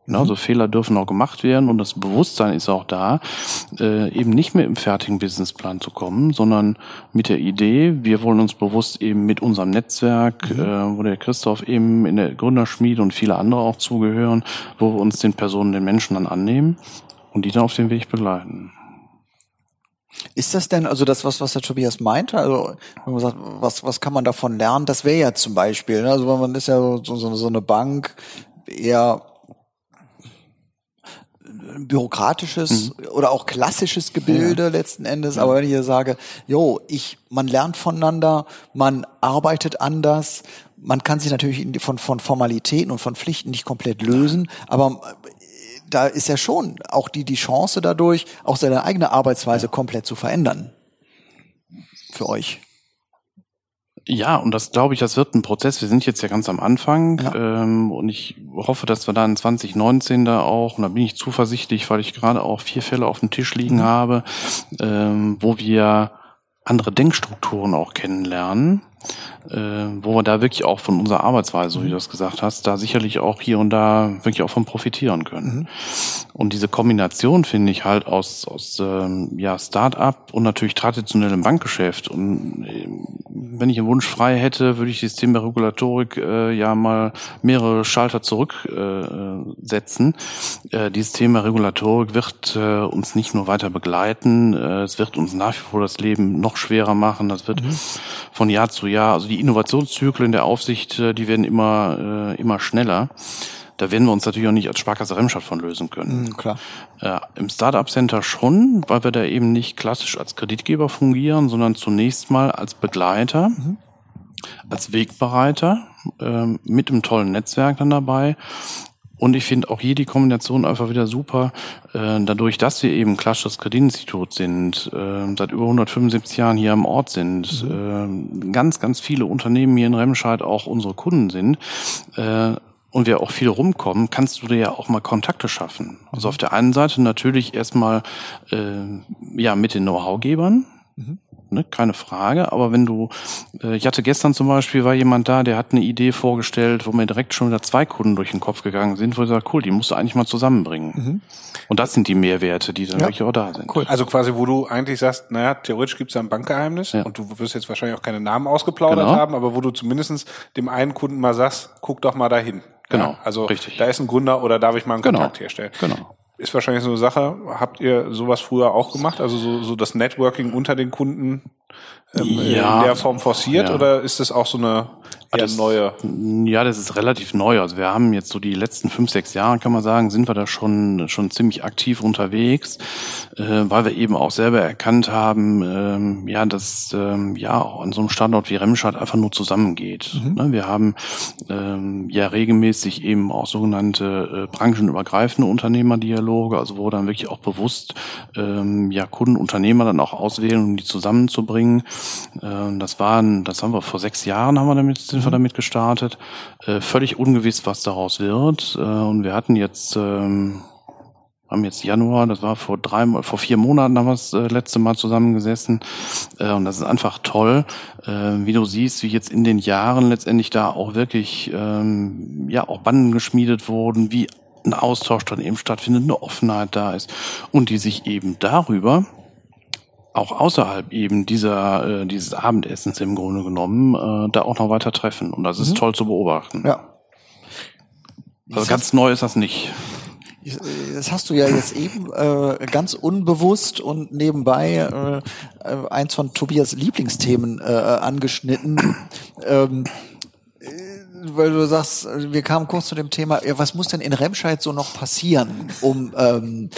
Ne, also Fehler dürfen auch gemacht werden und das Bewusstsein ist auch da, äh, eben nicht mehr im fertigen Businessplan zu kommen, sondern mit der Idee, wir wollen uns bewusst eben mit unserem Netzwerk, mhm. äh, wo der Christoph eben in der Gründerschmiede und viele andere auch zugehören, wo wir uns den Personen, den Menschen dann annehmen und die dann auf dem Weg begleiten. Ist das denn, also das, was, was der Tobias meinte, also wenn man sagt, was, was kann man davon lernen, das wäre ja zum Beispiel, ne? also man ist ja so, so, so eine Bank eher bürokratisches mhm. oder auch klassisches Gebilde ja. letzten Endes. Aber wenn ich hier sage, jo, ich, man lernt voneinander, man arbeitet anders, man kann sich natürlich von, von Formalitäten und von Pflichten nicht komplett lösen, aber äh, da ist ja schon auch die, die Chance dadurch, auch seine eigene Arbeitsweise komplett zu verändern. Für euch. Ja, und das glaube ich, das wird ein Prozess. Wir sind jetzt ja ganz am Anfang ja. ähm, und ich hoffe, dass wir da in 2019 da auch, und da bin ich zuversichtlich, weil ich gerade auch vier Fälle auf dem Tisch liegen mhm. habe, ähm, wo wir andere Denkstrukturen auch kennenlernen äh, wo wir da wirklich auch von unserer Arbeitsweise, so wie du das gesagt hast, da sicherlich auch hier und da wirklich auch von profitieren können. Mhm. Und diese Kombination finde ich halt aus, aus ähm, ja, Start-up und natürlich traditionellem Bankgeschäft. Und äh, wenn ich einen Wunsch frei hätte, würde ich das Thema Regulatorik äh, ja mal mehrere Schalter zurücksetzen. Äh, äh, dieses Thema Regulatorik wird äh, uns nicht nur weiter begleiten, äh, es wird uns nach wie vor das Leben noch schwerer machen. Das wird mhm. von Jahr zu Jahr, also die die Innovationszyklen der Aufsicht, äh, die werden immer, äh, immer schneller. Da werden wir uns natürlich auch nicht als Sparkasse Remscheid von lösen können. Mhm, klar. Äh, Im Startup Center schon, weil wir da eben nicht klassisch als Kreditgeber fungieren, sondern zunächst mal als Begleiter, mhm. als Wegbereiter, äh, mit einem tollen Netzwerk dann dabei und ich finde auch hier die Kombination einfach wieder super. Äh, dadurch, dass wir eben klassisches Kreditinstitut sind, äh, seit über 175 Jahren hier am Ort sind, mhm. äh, ganz, ganz viele Unternehmen hier in Remscheid auch unsere Kunden sind, äh, und wir auch viel rumkommen, kannst du dir ja auch mal Kontakte schaffen. Also auf der einen Seite natürlich erstmal äh, ja mit den Know-how-Gebern, mhm ne, keine Frage. Aber wenn du, äh, ich hatte gestern zum Beispiel, war jemand da, der hat eine Idee vorgestellt, wo mir direkt schon wieder zwei Kunden durch den Kopf gegangen sind, wo ich sage, cool, die musst du eigentlich mal zusammenbringen. Mhm. Und das sind die Mehrwerte, die dann ja. wirklich auch da sind. Cool. Also quasi, wo du eigentlich sagst, naja, theoretisch gibt es ja ein Bankgeheimnis ja. und du wirst jetzt wahrscheinlich auch keine Namen ausgeplaudert genau. haben, aber wo du zumindestens dem einen Kunden mal sagst, guck doch mal dahin. Genau. Ja, also richtig. da ist ein Gründer oder darf ich mal einen genau. Kontakt herstellen. Genau ist wahrscheinlich so eine Sache. Habt ihr sowas früher auch gemacht? Also so, so das Networking unter den Kunden ähm, ja, in der Form forciert ja. oder ist das auch so eine eher das, neue? Ja, das ist relativ neu. Also wir haben jetzt so die letzten fünf, sechs Jahre, kann man sagen, sind wir da schon schon ziemlich aktiv unterwegs, äh, weil wir eben auch selber erkannt haben, ähm, ja, dass ähm, ja auch an so einem Standort wie Remscheid einfach nur zusammengeht. Mhm. Ne, wir haben ähm, ja regelmäßig eben auch sogenannte äh, branchenübergreifende Unternehmerdialoge, also wo dann wirklich auch bewusst ähm, ja Kunden, Unternehmer dann auch auswählen, um die zusammenzubringen. Äh, das waren, das haben wir vor sechs Jahren haben wir damit sind wir mhm. damit gestartet. Äh, völlig ungewiss, was daraus wird. Äh, und wir hatten jetzt, ähm, haben jetzt Januar, das war vor drei, vor vier Monaten haben wir das äh, letzte Mal zusammengesessen. Äh, und das ist einfach toll, äh, wie du siehst, wie jetzt in den Jahren letztendlich da auch wirklich, ähm, ja, auch Banden geschmiedet wurden, wie ein Austausch dann eben stattfindet, eine Offenheit da ist und die sich eben darüber auch außerhalb eben dieser äh, dieses Abendessens im Grunde genommen äh, da auch noch weiter treffen und das ist mhm. toll zu beobachten. Ja. Also ganz neu ist das nicht. Das hast du ja jetzt eben äh, ganz unbewusst und nebenbei äh, äh eins von Tobias Lieblingsthemen äh, angeschnitten. ähm, weil du sagst, wir kamen kurz zu dem Thema, ja, was muss denn in Remscheid so noch passieren, um ähm,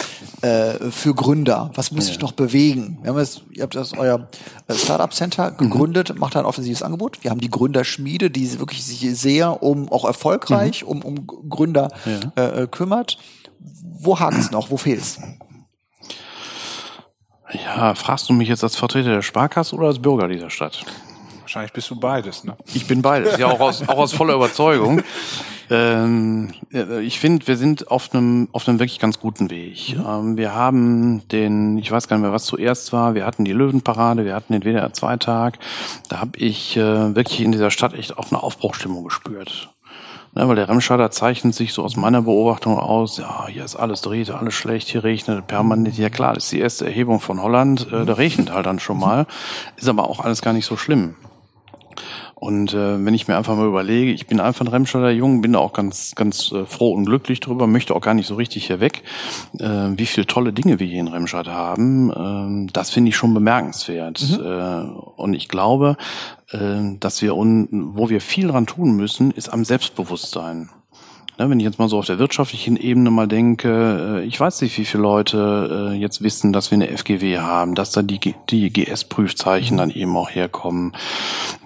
äh, für Gründer? Was muss ja. sich noch bewegen? Wir haben jetzt, ihr habt das euer äh, Startup Center mhm. gegründet, mhm. macht ein offensives Angebot. Wir haben die Gründerschmiede, die wirklich sich sehr um auch erfolgreich mhm. um, um Gründer ja. äh, kümmert. Wo hakt es noch? Wo fehlt es? Ja, fragst du mich jetzt als Vertreter der Sparkasse oder als Bürger dieser Stadt? Wahrscheinlich bist du beides, ne? Ich bin beides, ja auch aus, auch aus voller Überzeugung. Ähm, ich finde, wir sind auf einem auf einem wirklich ganz guten Weg. Mhm. Ähm, wir haben den, ich weiß gar nicht mehr, was zuerst war. Wir hatten die Löwenparade, wir hatten den WDR 2 Tag. Da habe ich äh, wirklich in dieser Stadt echt auch eine Aufbruchstimmung gespürt. Ne, weil der Remscheider zeichnet sich so aus meiner Beobachtung aus, ja, hier ist alles dreht, alles schlecht, hier regnet permanent. Ja klar, das ist die erste Erhebung von Holland, äh, da regnet halt dann schon mal. Ist aber auch alles gar nicht so schlimm. Und äh, wenn ich mir einfach mal überlege, ich bin einfach ein Remscheider Jung, bin da auch ganz, ganz äh, froh und glücklich drüber, möchte auch gar nicht so richtig hier weg, äh, wie viele tolle Dinge wir hier in Remscheid haben, äh, das finde ich schon bemerkenswert. Mhm. Äh, und ich glaube, äh, dass wir, un wo wir viel dran tun müssen, ist am Selbstbewusstsein. Ne, wenn ich jetzt mal so auf der wirtschaftlichen Ebene mal denke, äh, ich weiß nicht, wie viele Leute äh, jetzt wissen, dass wir eine FGW haben, dass da die, die GS-Prüfzeichen dann eben auch herkommen.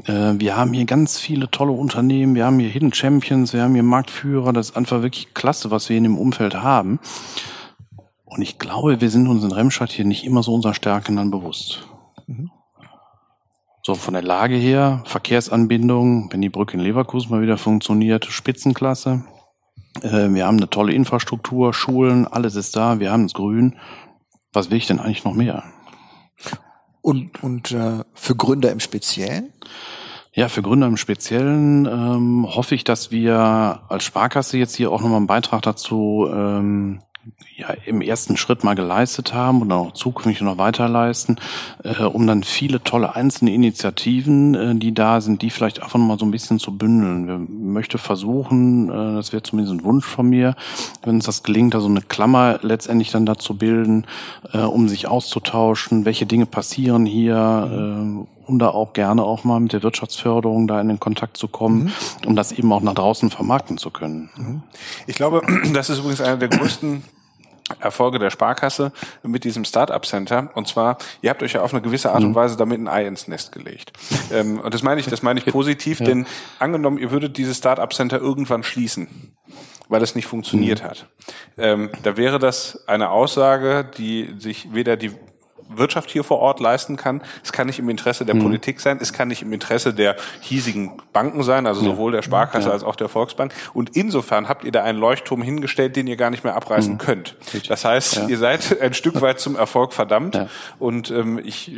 Äh, wir haben hier ganz viele tolle Unternehmen, wir haben hier Hidden Champions, wir haben hier Marktführer, das ist einfach wirklich klasse, was wir in dem Umfeld haben. Und ich glaube, wir sind uns in Remscheid hier nicht immer so unserer Stärken dann bewusst. Mhm. So von der Lage her, Verkehrsanbindung, wenn die Brücke in Leverkusen mal wieder funktioniert, Spitzenklasse. Äh, wir haben eine tolle Infrastruktur, Schulen, alles ist da, wir haben es grün. Was will ich denn eigentlich noch mehr? Und, und äh, für Gründer im Speziellen? Ja, für Gründer im Speziellen ähm, hoffe ich, dass wir als Sparkasse jetzt hier auch nochmal einen Beitrag dazu ähm, ja, im ersten Schritt mal geleistet haben und auch zukünftig noch weiter leisten, äh, um dann viele tolle einzelne Initiativen, äh, die da sind, die vielleicht einfach mal so ein bisschen zu bündeln. Wir möchte versuchen, äh, das wäre zumindest ein Wunsch von mir, wenn uns das gelingt, da so eine Klammer letztendlich dann dazu bilden, äh, um sich auszutauschen, welche Dinge passieren hier, äh, um da auch gerne auch mal mit der Wirtschaftsförderung da in den Kontakt zu kommen, mhm. um das eben auch nach draußen vermarkten zu können. Mhm. Ich glaube, das ist übrigens einer der größten Erfolge der Sparkasse mit diesem Startup Center. Und zwar, ihr habt euch ja auf eine gewisse Art und mhm. Weise damit ein Ei ins Nest gelegt. Ähm, und das meine ich, das meine ich positiv, ja. denn angenommen, ihr würdet dieses Startup Center irgendwann schließen, weil es nicht funktioniert mhm. hat. Ähm, da wäre das eine Aussage, die sich weder die Wirtschaft hier vor Ort leisten kann. Es kann nicht im Interesse der mhm. Politik sein. Es kann nicht im Interesse der hiesigen Banken sein, also sowohl der Sparkasse ja. als auch der Volksbank. Und insofern habt ihr da einen Leuchtturm hingestellt, den ihr gar nicht mehr abreißen mhm. könnt. Das heißt, ja. ihr seid ein Stück weit zum Erfolg verdammt. Ja. Und ähm, ich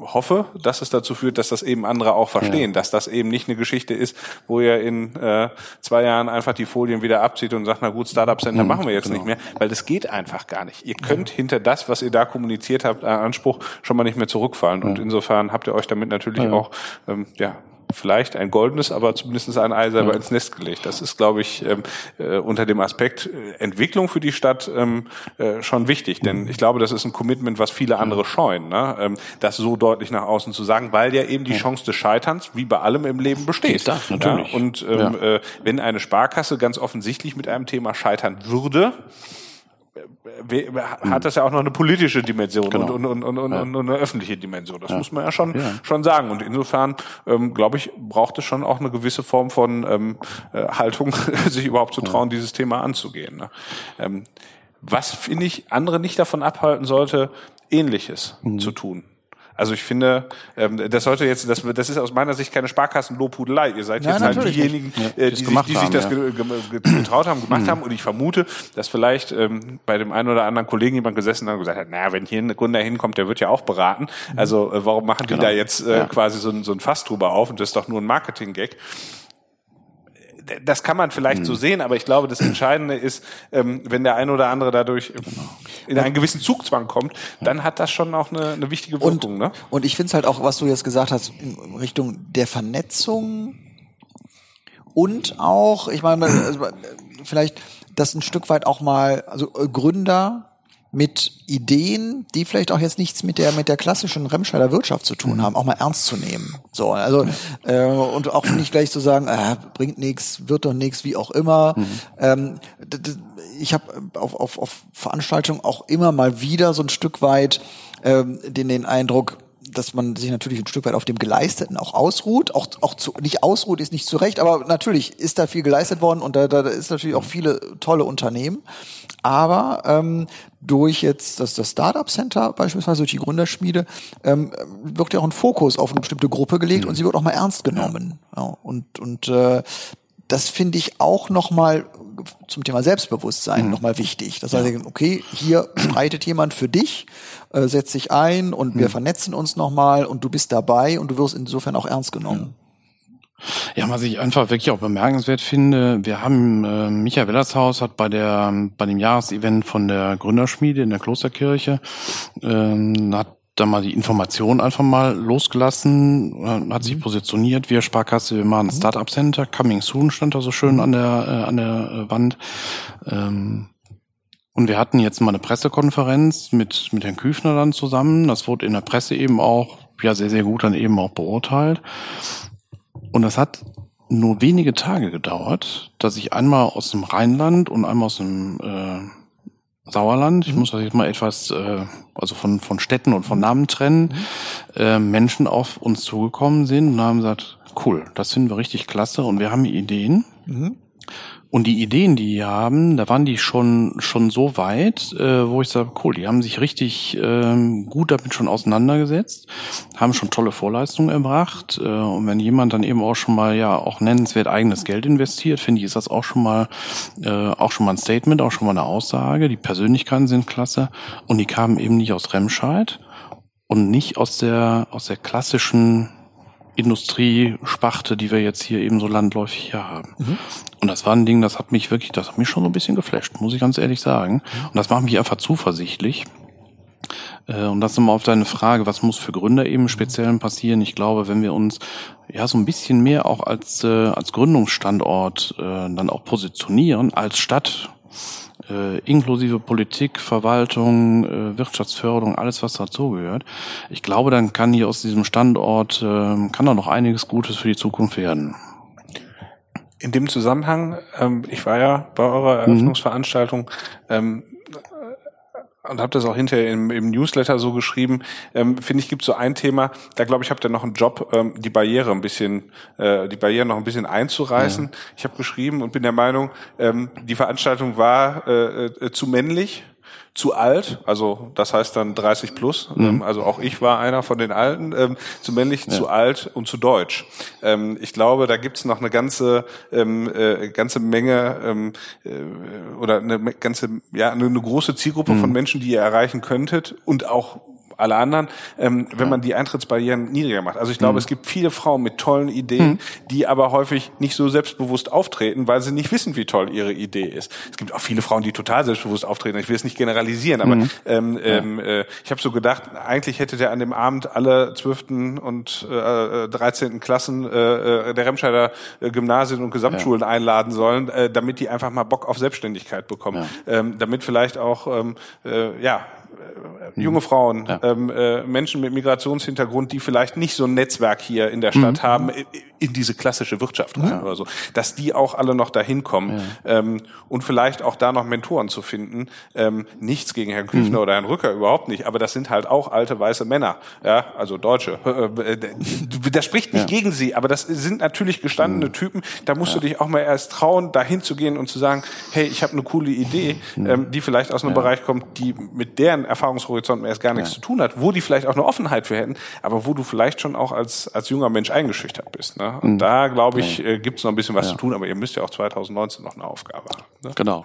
hoffe, dass es dazu führt, dass das eben andere auch verstehen, ja. dass das eben nicht eine Geschichte ist, wo ihr in äh, zwei Jahren einfach die Folien wieder abzieht und sagt, na gut, Startup Center mhm, machen wir jetzt genau. nicht mehr, weil das geht einfach gar nicht. Ihr könnt ja. hinter das, was ihr da kommuniziert habt, an Anspruch schon mal nicht mehr zurückfallen. Und insofern habt ihr euch damit natürlich auch ähm, ja, vielleicht ein goldenes, aber zumindest ein Ei selber ins Nest gelegt. Das ist, glaube ich, ähm, äh, unter dem Aspekt äh, Entwicklung für die Stadt ähm, äh, schon wichtig. Denn ich glaube, das ist ein Commitment, was viele andere scheuen, ne? ähm, das so deutlich nach außen zu sagen, weil ja eben die Chance des Scheiterns, wie bei allem im Leben, besteht. Das, natürlich. Ja? Und ähm, ja. äh, wenn eine Sparkasse ganz offensichtlich mit einem Thema scheitern würde, hat das ja auch noch eine politische Dimension genau. und, und, und, und, ja. und, eine öffentliche Dimension. Das ja. muss man ja schon, ja. schon sagen. Und insofern, ähm, glaube ich, braucht es schon auch eine gewisse Form von ähm, äh, Haltung, sich überhaupt zu trauen, dieses Thema anzugehen. Ne? Ähm, was, finde ich, andere nicht davon abhalten sollte, Ähnliches mhm. zu tun. Also ich finde, ähm, das sollte jetzt, das, das ist aus meiner Sicht keine Sparkassenlobhudelei. Ihr seid jetzt halt diejenigen, äh, die, sich, die sich das ja. getraut haben, gemacht mhm. haben. Und ich vermute, dass vielleicht ähm, bei dem einen oder anderen Kollegen jemand gesessen hat und gesagt hat, naja, wenn hier ein Gründer hinkommt, der wird ja auch beraten. Mhm. Also äh, warum machen die genau. da jetzt äh, ja. quasi so ein, so ein Fass drüber auf und das ist doch nur ein Marketing-Gag das kann man vielleicht mhm. so sehen, aber ich glaube, das Entscheidende ist, ähm, wenn der eine oder andere dadurch in einen gewissen Zugzwang kommt, dann hat das schon auch eine, eine wichtige Wirkung. Und, ne? und ich finde es halt auch, was du jetzt gesagt hast, in Richtung der Vernetzung und auch, ich meine, also, vielleicht das ein Stück weit auch mal, also äh, Gründer mit Ideen, die vielleicht auch jetzt nichts mit der mit der klassischen Remscheider Wirtschaft zu tun mhm. haben, auch mal ernst zu nehmen. So, also äh, und auch nicht gleich zu sagen, äh, bringt nichts, wird doch nichts, wie auch immer. Mhm. Ähm, ich habe auf, auf, auf Veranstaltungen auch immer mal wieder so ein Stück weit ähm, den, den Eindruck, dass man sich natürlich ein Stück weit auf dem Geleisteten auch ausruht. Auch, auch zu, nicht ausruht ist nicht zu Recht, aber natürlich ist da viel geleistet worden und da, da ist natürlich auch viele tolle Unternehmen. Aber ähm, durch jetzt das, das Startup Center beispielsweise durch die Gründerschmiede ähm, wird ja auch ein Fokus auf eine bestimmte Gruppe gelegt mhm. und sie wird auch mal ernst genommen. Ja. ja und und äh, das finde ich auch nochmal zum Thema Selbstbewusstsein mhm. nochmal wichtig. Das heißt, ja. okay, hier streitet jemand für dich, äh, setzt sich ein und wir mhm. vernetzen uns nochmal und du bist dabei und du wirst insofern auch ernst genommen. Ja, was ich einfach wirklich auch bemerkenswert finde, wir haben äh, Michael Wellershaus hat bei der bei dem Jahresevent von der Gründerschmiede in der Klosterkirche ähm, hat da mal die Information einfach mal losgelassen, hat sich mhm. positioniert, wir Sparkasse, wir machen ein mhm. Startup Center, Coming Soon stand da so schön an der, äh, an der äh, Wand. Ähm, und wir hatten jetzt mal eine Pressekonferenz mit, mit Herrn Küfner dann zusammen. Das wurde in der Presse eben auch, ja, sehr, sehr gut dann eben auch beurteilt. Und das hat nur wenige Tage gedauert, dass ich einmal aus dem Rheinland und einmal aus dem äh, Sauerland, ich mhm. muss das jetzt mal etwas, äh, also von, von Städten und von. Namen trennen, mhm. äh, Menschen auf uns zugekommen sind und haben gesagt, cool, das finden wir richtig klasse und wir haben Ideen. Mhm. Und die Ideen, die die haben, da waren die schon schon so weit, äh, wo ich sage, cool, die haben sich richtig ähm, gut damit schon auseinandergesetzt, haben schon tolle Vorleistungen erbracht. Äh, und wenn jemand dann eben auch schon mal ja auch nennenswert eigenes Geld investiert, finde ich, ist das auch schon mal äh, auch schon mal ein Statement, auch schon mal eine Aussage. Die Persönlichkeiten sind klasse und die kamen eben nicht aus Remscheid und nicht aus der aus der klassischen Industriesparte, die wir jetzt hier eben so landläufig hier haben. Mhm. Und das war ein Ding, das hat mich wirklich, das hat mich schon so ein bisschen geflasht, muss ich ganz ehrlich sagen. Mhm. Und das macht mich einfach zuversichtlich. Äh, und das nochmal auf deine Frage, was muss für Gründer eben speziell passieren? Ich glaube, wenn wir uns ja so ein bisschen mehr auch als, äh, als Gründungsstandort äh, dann auch positionieren, als Stadt, äh, inklusive Politik, Verwaltung, äh, Wirtschaftsförderung, alles was dazugehört. Ich glaube, dann kann hier aus diesem Standort, äh, kann da noch einiges Gutes für die Zukunft werden. In dem Zusammenhang, ähm, ich war ja bei eurer mhm. Eröffnungsveranstaltung, ähm, und habe das auch hinterher im, im Newsletter so geschrieben, ähm, finde ich, gibt so ein Thema, da glaube ich, habt ihr noch einen Job, ähm, die Barriere ein bisschen, äh, die Barriere noch ein bisschen einzureißen. Ja. Ich habe geschrieben und bin der Meinung, ähm, die Veranstaltung war äh, äh, zu männlich zu alt, also das heißt dann 30 plus, mhm. ähm, also auch ich war einer von den Alten, ähm, zu männlich, ja. zu alt und zu deutsch. Ähm, ich glaube, da gibt's noch eine ganze ähm, äh, ganze Menge ähm, äh, oder eine ganze ja eine, eine große Zielgruppe mhm. von Menschen, die ihr erreichen könntet und auch alle anderen, ähm, wenn man die Eintrittsbarrieren niedriger macht. Also ich glaube, mhm. es gibt viele Frauen mit tollen Ideen, mhm. die aber häufig nicht so selbstbewusst auftreten, weil sie nicht wissen, wie toll ihre Idee ist. Es gibt auch viele Frauen, die total selbstbewusst auftreten. Ich will es nicht generalisieren, aber mhm. ähm, ähm, äh, ich habe so gedacht, eigentlich hätte der an dem Abend alle zwölften und äh, 13. Äh, Klassen äh, äh, der Remscheider äh, Gymnasien und Gesamtschulen ja. einladen sollen, äh, damit die einfach mal Bock auf Selbstständigkeit bekommen. Ja. Ähm, damit vielleicht auch ähm, äh, ja junge Frauen, ja. ähm, äh, Menschen mit Migrationshintergrund, die vielleicht nicht so ein Netzwerk hier in der Stadt mhm. haben, in diese klassische Wirtschaft rein ja. oder so, dass die auch alle noch dahin kommen ja. ähm, und vielleicht auch da noch Mentoren zu finden. Ähm, nichts gegen Herrn Küfner mhm. oder Herrn Rücker, überhaupt nicht, aber das sind halt auch alte weiße Männer, ja, also Deutsche. Äh, das spricht nicht gegen sie, aber das sind natürlich gestandene mhm. Typen. Da musst du dich auch mal erst trauen, dahin zu gehen und zu sagen, hey, ich habe eine coole Idee, mhm. ähm, die vielleicht aus einem Bereich kommt, die mit deren Erfahrungshorizont erst gar nichts ja. zu tun hat, wo die vielleicht auch eine Offenheit für hätten, aber wo du vielleicht schon auch als, als junger Mensch eingeschüchtert bist. Ne? Und mhm. da, glaube ich, äh, gibt es noch ein bisschen was ja. zu tun, aber ihr müsst ja auch 2019 noch eine Aufgabe haben. Ne? Genau.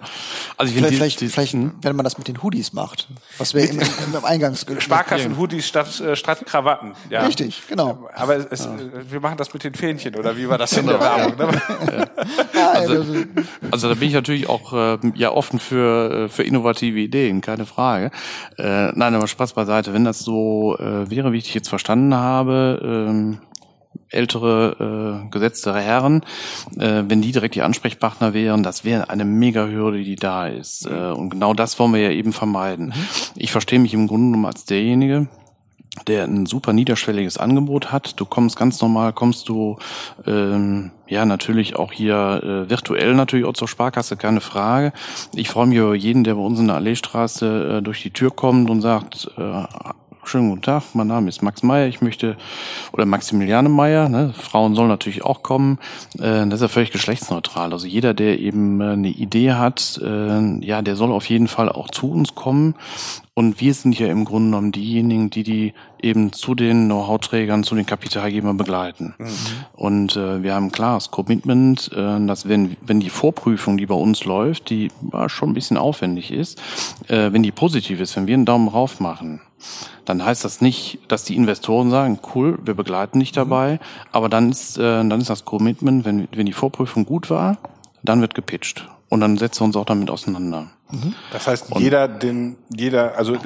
Also ich vielleicht, vielleicht, die, vielleicht hm? wenn man das mit den Hoodies macht, was wir im, im, im Eingangs Sparkassen-Hoodies statt, äh, statt Krawatten. Ja. Richtig, genau. Aber es, ja. wir machen das mit den Fähnchen, oder wie war das in der genau. Werbung? Ne? also, also da bin ich natürlich auch äh, ja offen für, äh, für innovative Ideen, keine Frage. Äh, nein, aber Spaß beiseite. Wenn das so äh, wäre, wie ich dich jetzt verstanden habe, ähm, ältere äh, gesetzte Herren, äh, wenn die direkt die Ansprechpartner wären, das wäre eine mega Hürde, die da ist. Äh, und genau das wollen wir ja eben vermeiden. Mhm. Ich verstehe mich im Grunde genommen als derjenige, der ein super niederschwelliges Angebot hat. Du kommst ganz normal, kommst du ähm, ja natürlich auch hier äh, virtuell natürlich auch zur Sparkasse, keine Frage. Ich freue mich über jeden, der bei uns in der Alleestraße äh, durch die Tür kommt und sagt, äh, schönen guten Tag, mein Name ist Max Meyer, ich möchte, oder Maximiliane Meyer, ne, Frauen sollen natürlich auch kommen, äh, das ist ja völlig geschlechtsneutral. Also jeder, der eben äh, eine Idee hat, äh, ja, der soll auf jeden Fall auch zu uns kommen. Und wir sind ja im Grunde genommen diejenigen, die die eben zu den Know-how-Trägern, zu den Kapitalgebern begleiten. Mhm. Und äh, wir haben ein klares Commitment, äh, dass wenn, wenn die Vorprüfung, die bei uns läuft, die ja, schon ein bisschen aufwendig ist, äh, wenn die positiv ist, wenn wir einen Daumen rauf machen, dann heißt das nicht, dass die Investoren sagen, cool, wir begleiten dich dabei, mhm. aber dann ist, äh, dann ist das Commitment, wenn, wenn die Vorprüfung gut war, dann wird gepitcht. Und dann setzen wir uns auch damit auseinander. Mhm. Das heißt, Und jeder, den, jeder, also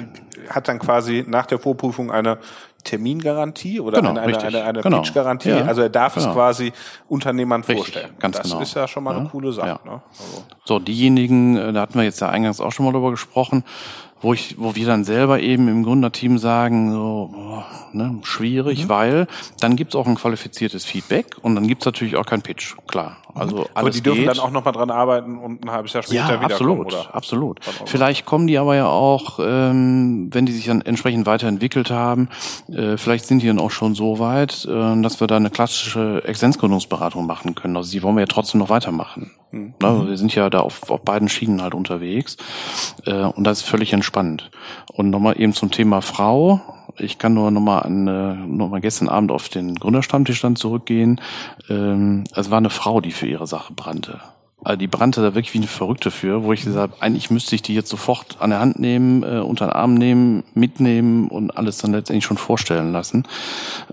hat dann quasi nach der Vorprüfung eine Termingarantie oder genau, eine, eine, eine, eine genau. Pitch-Garantie. Ja, also er darf genau. es quasi Unternehmern richtig, vorstellen. Ganz das genau. ist ja schon mal ja, eine coole Sache. Ja. Ne? Also. So, diejenigen, äh, da hatten wir jetzt ja eingangs auch schon mal drüber gesprochen, wo ich, wo wir dann selber eben im Gründerteam sagen, so, ne, schwierig, mhm. weil dann gibt's auch ein qualifiziertes Feedback und dann gibt's natürlich auch kein Pitch, klar. Also alles aber die dürfen geht. dann auch nochmal dran arbeiten und ein halbes Jahr später ja, wieder absolut, kommen, oder? absolut. Vielleicht kommen die aber ja auch, ähm, wenn die sich dann entsprechend weiterentwickelt haben, äh, vielleicht sind die dann auch schon so weit, äh, dass wir da eine klassische Existenzgründungsberatung machen können. Also die wollen wir ja trotzdem noch weitermachen. Mhm. Ne, wir sind ja da auf, auf beiden Schienen halt unterwegs äh, und das ist völlig entspannt. Und nochmal eben zum Thema Frau ich kann nur nochmal an äh, noch mal gestern Abend auf den Gründerstammtisch dann zurückgehen. Ähm, es war eine Frau, die für ihre Sache brannte. Also die brannte da wirklich wie eine Verrückte für, wo ich gesagt habe, eigentlich müsste ich die jetzt sofort an der Hand nehmen, äh, unter den Arm nehmen, mitnehmen und alles dann letztendlich schon vorstellen lassen.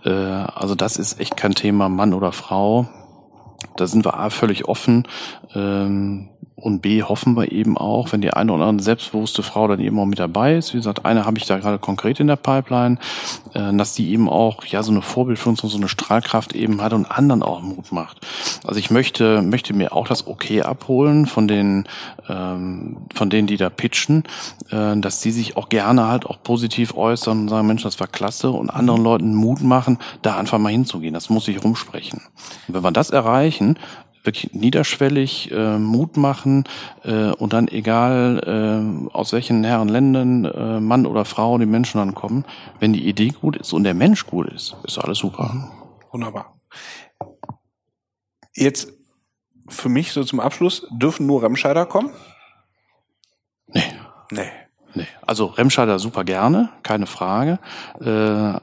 Äh, also das ist echt kein Thema Mann oder Frau. Da sind wir A völlig offen. Ähm, und B hoffen wir eben auch, wenn die eine oder andere selbstbewusste Frau dann eben auch mit dabei ist, wie gesagt, eine habe ich da gerade konkret in der Pipeline, äh, dass die eben auch ja so eine Vorbildfunktion, so eine Strahlkraft eben hat und anderen auch Mut macht. Also ich möchte möchte mir auch das Okay abholen von den ähm, von denen, die da pitchen, äh, dass die sich auch gerne halt auch positiv äußern und sagen, Mensch, das war klasse und anderen Leuten Mut machen, da einfach mal hinzugehen. Das muss ich rumsprechen. Und wenn wir das erreichen, wirklich niederschwellig äh, Mut machen äh, und dann egal äh, aus welchen Herren Ländern äh, Mann oder Frau die Menschen dann kommen, wenn die Idee gut ist und der Mensch gut ist, ist alles super. Wunderbar. Jetzt für mich so zum Abschluss, dürfen nur Remscheider kommen? Nee. Nee. Also Remscheider super gerne, keine Frage. Äh,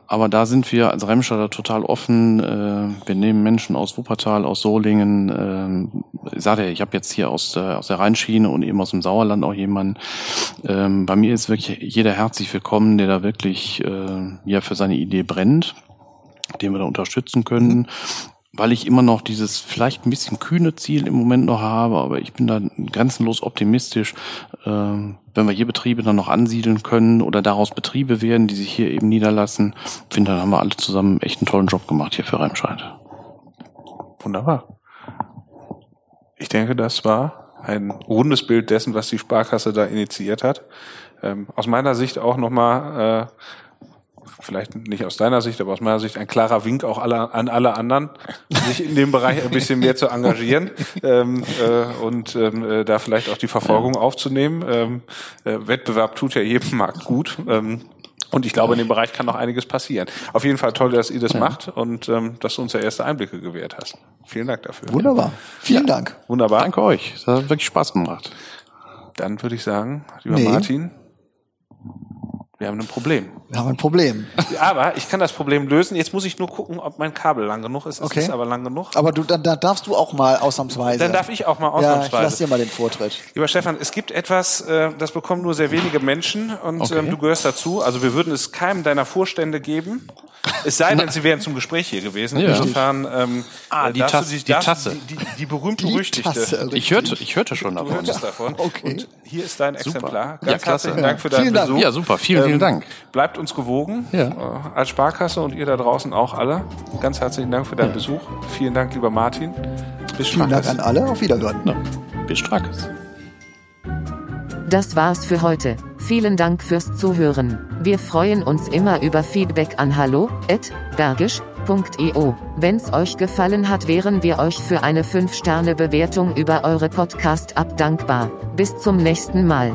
aber da sind wir als Remscheider total offen. Äh, wir nehmen Menschen aus Wuppertal, aus Solingen. Äh, ich sagte ja, ich habe jetzt hier aus der, aus der Rheinschiene und eben aus dem Sauerland auch jemanden. Ähm, bei mir ist wirklich jeder herzlich willkommen, der da wirklich äh, ja für seine Idee brennt den wir da unterstützen können. Weil ich immer noch dieses vielleicht ein bisschen kühne Ziel im Moment noch habe, aber ich bin da grenzenlos optimistisch, äh, wenn wir hier Betriebe dann noch ansiedeln können oder daraus Betriebe werden, die sich hier eben niederlassen, finde, dann haben wir alle zusammen echt einen tollen Job gemacht hier für Remscheid. Wunderbar. Ich denke, das war ein rundes Bild dessen, was die Sparkasse da initiiert hat. Ähm, aus meiner Sicht auch nochmal äh, vielleicht nicht aus deiner Sicht, aber aus meiner Sicht ein klarer Wink auch alle, an alle anderen, sich in dem Bereich ein bisschen mehr zu engagieren ähm, äh, und ähm, äh, da vielleicht auch die Verfolgung aufzunehmen. Ähm, äh, Wettbewerb tut ja jedem Markt gut. Ähm, und ich glaube, in dem Bereich kann noch einiges passieren. Auf jeden Fall toll, dass ihr das ja. macht und ähm, dass du uns ja erste Einblicke gewährt hast. Vielen Dank dafür. Wunderbar. Vielen ja. Dank. Wunderbar. Danke euch. Das hat wirklich Spaß gemacht. Dann würde ich sagen, lieber nee. Martin, wir haben ein Problem. Wir haben ein Problem. Aber ich kann das Problem lösen. Jetzt muss ich nur gucken, ob mein Kabel lang genug ist. Okay. Es ist aber lang genug. Aber du, dann, dann darfst du auch mal ausnahmsweise. Dann darf ich auch mal ausnahmsweise. Ja, ich lass dir mal den Vortritt. Lieber Stefan, es gibt etwas, äh, das bekommen nur sehr wenige Menschen und okay. ähm, du gehörst dazu. Also wir würden es keinem deiner Vorstände geben. Es sei denn, sie wären zum Gespräch hier gewesen. Ja. Insofern ähm, ah, die, Tasse, die, die Tasse. Die, die, die berühmte berüchtigte. Ich hörte, ich hörte schon davon. Du hörtest davon. Okay. Und hier ist dein super. Exemplar. Ganz ja, herzlichen Dank für deinen vielen Besuch. Dank. Ja, super. Vielen, vielen ähm, Dank. Bleibt uns gewogen. Ja. Äh, als Sparkasse und ihr da draußen auch alle. Ganz herzlichen Dank für deinen ja. Besuch. Vielen Dank, lieber Martin. Bis Vielen Dank an alle. Auf Wiederhören. Ja. Bis Strackes. Das war's für heute. Vielen Dank fürs Zuhören. Wir freuen uns immer über Feedback an hallo@bergisch.eu. Wenn's euch gefallen hat, wären wir euch für eine 5-Sterne-Bewertung über eure Podcast-App dankbar. Bis zum nächsten Mal.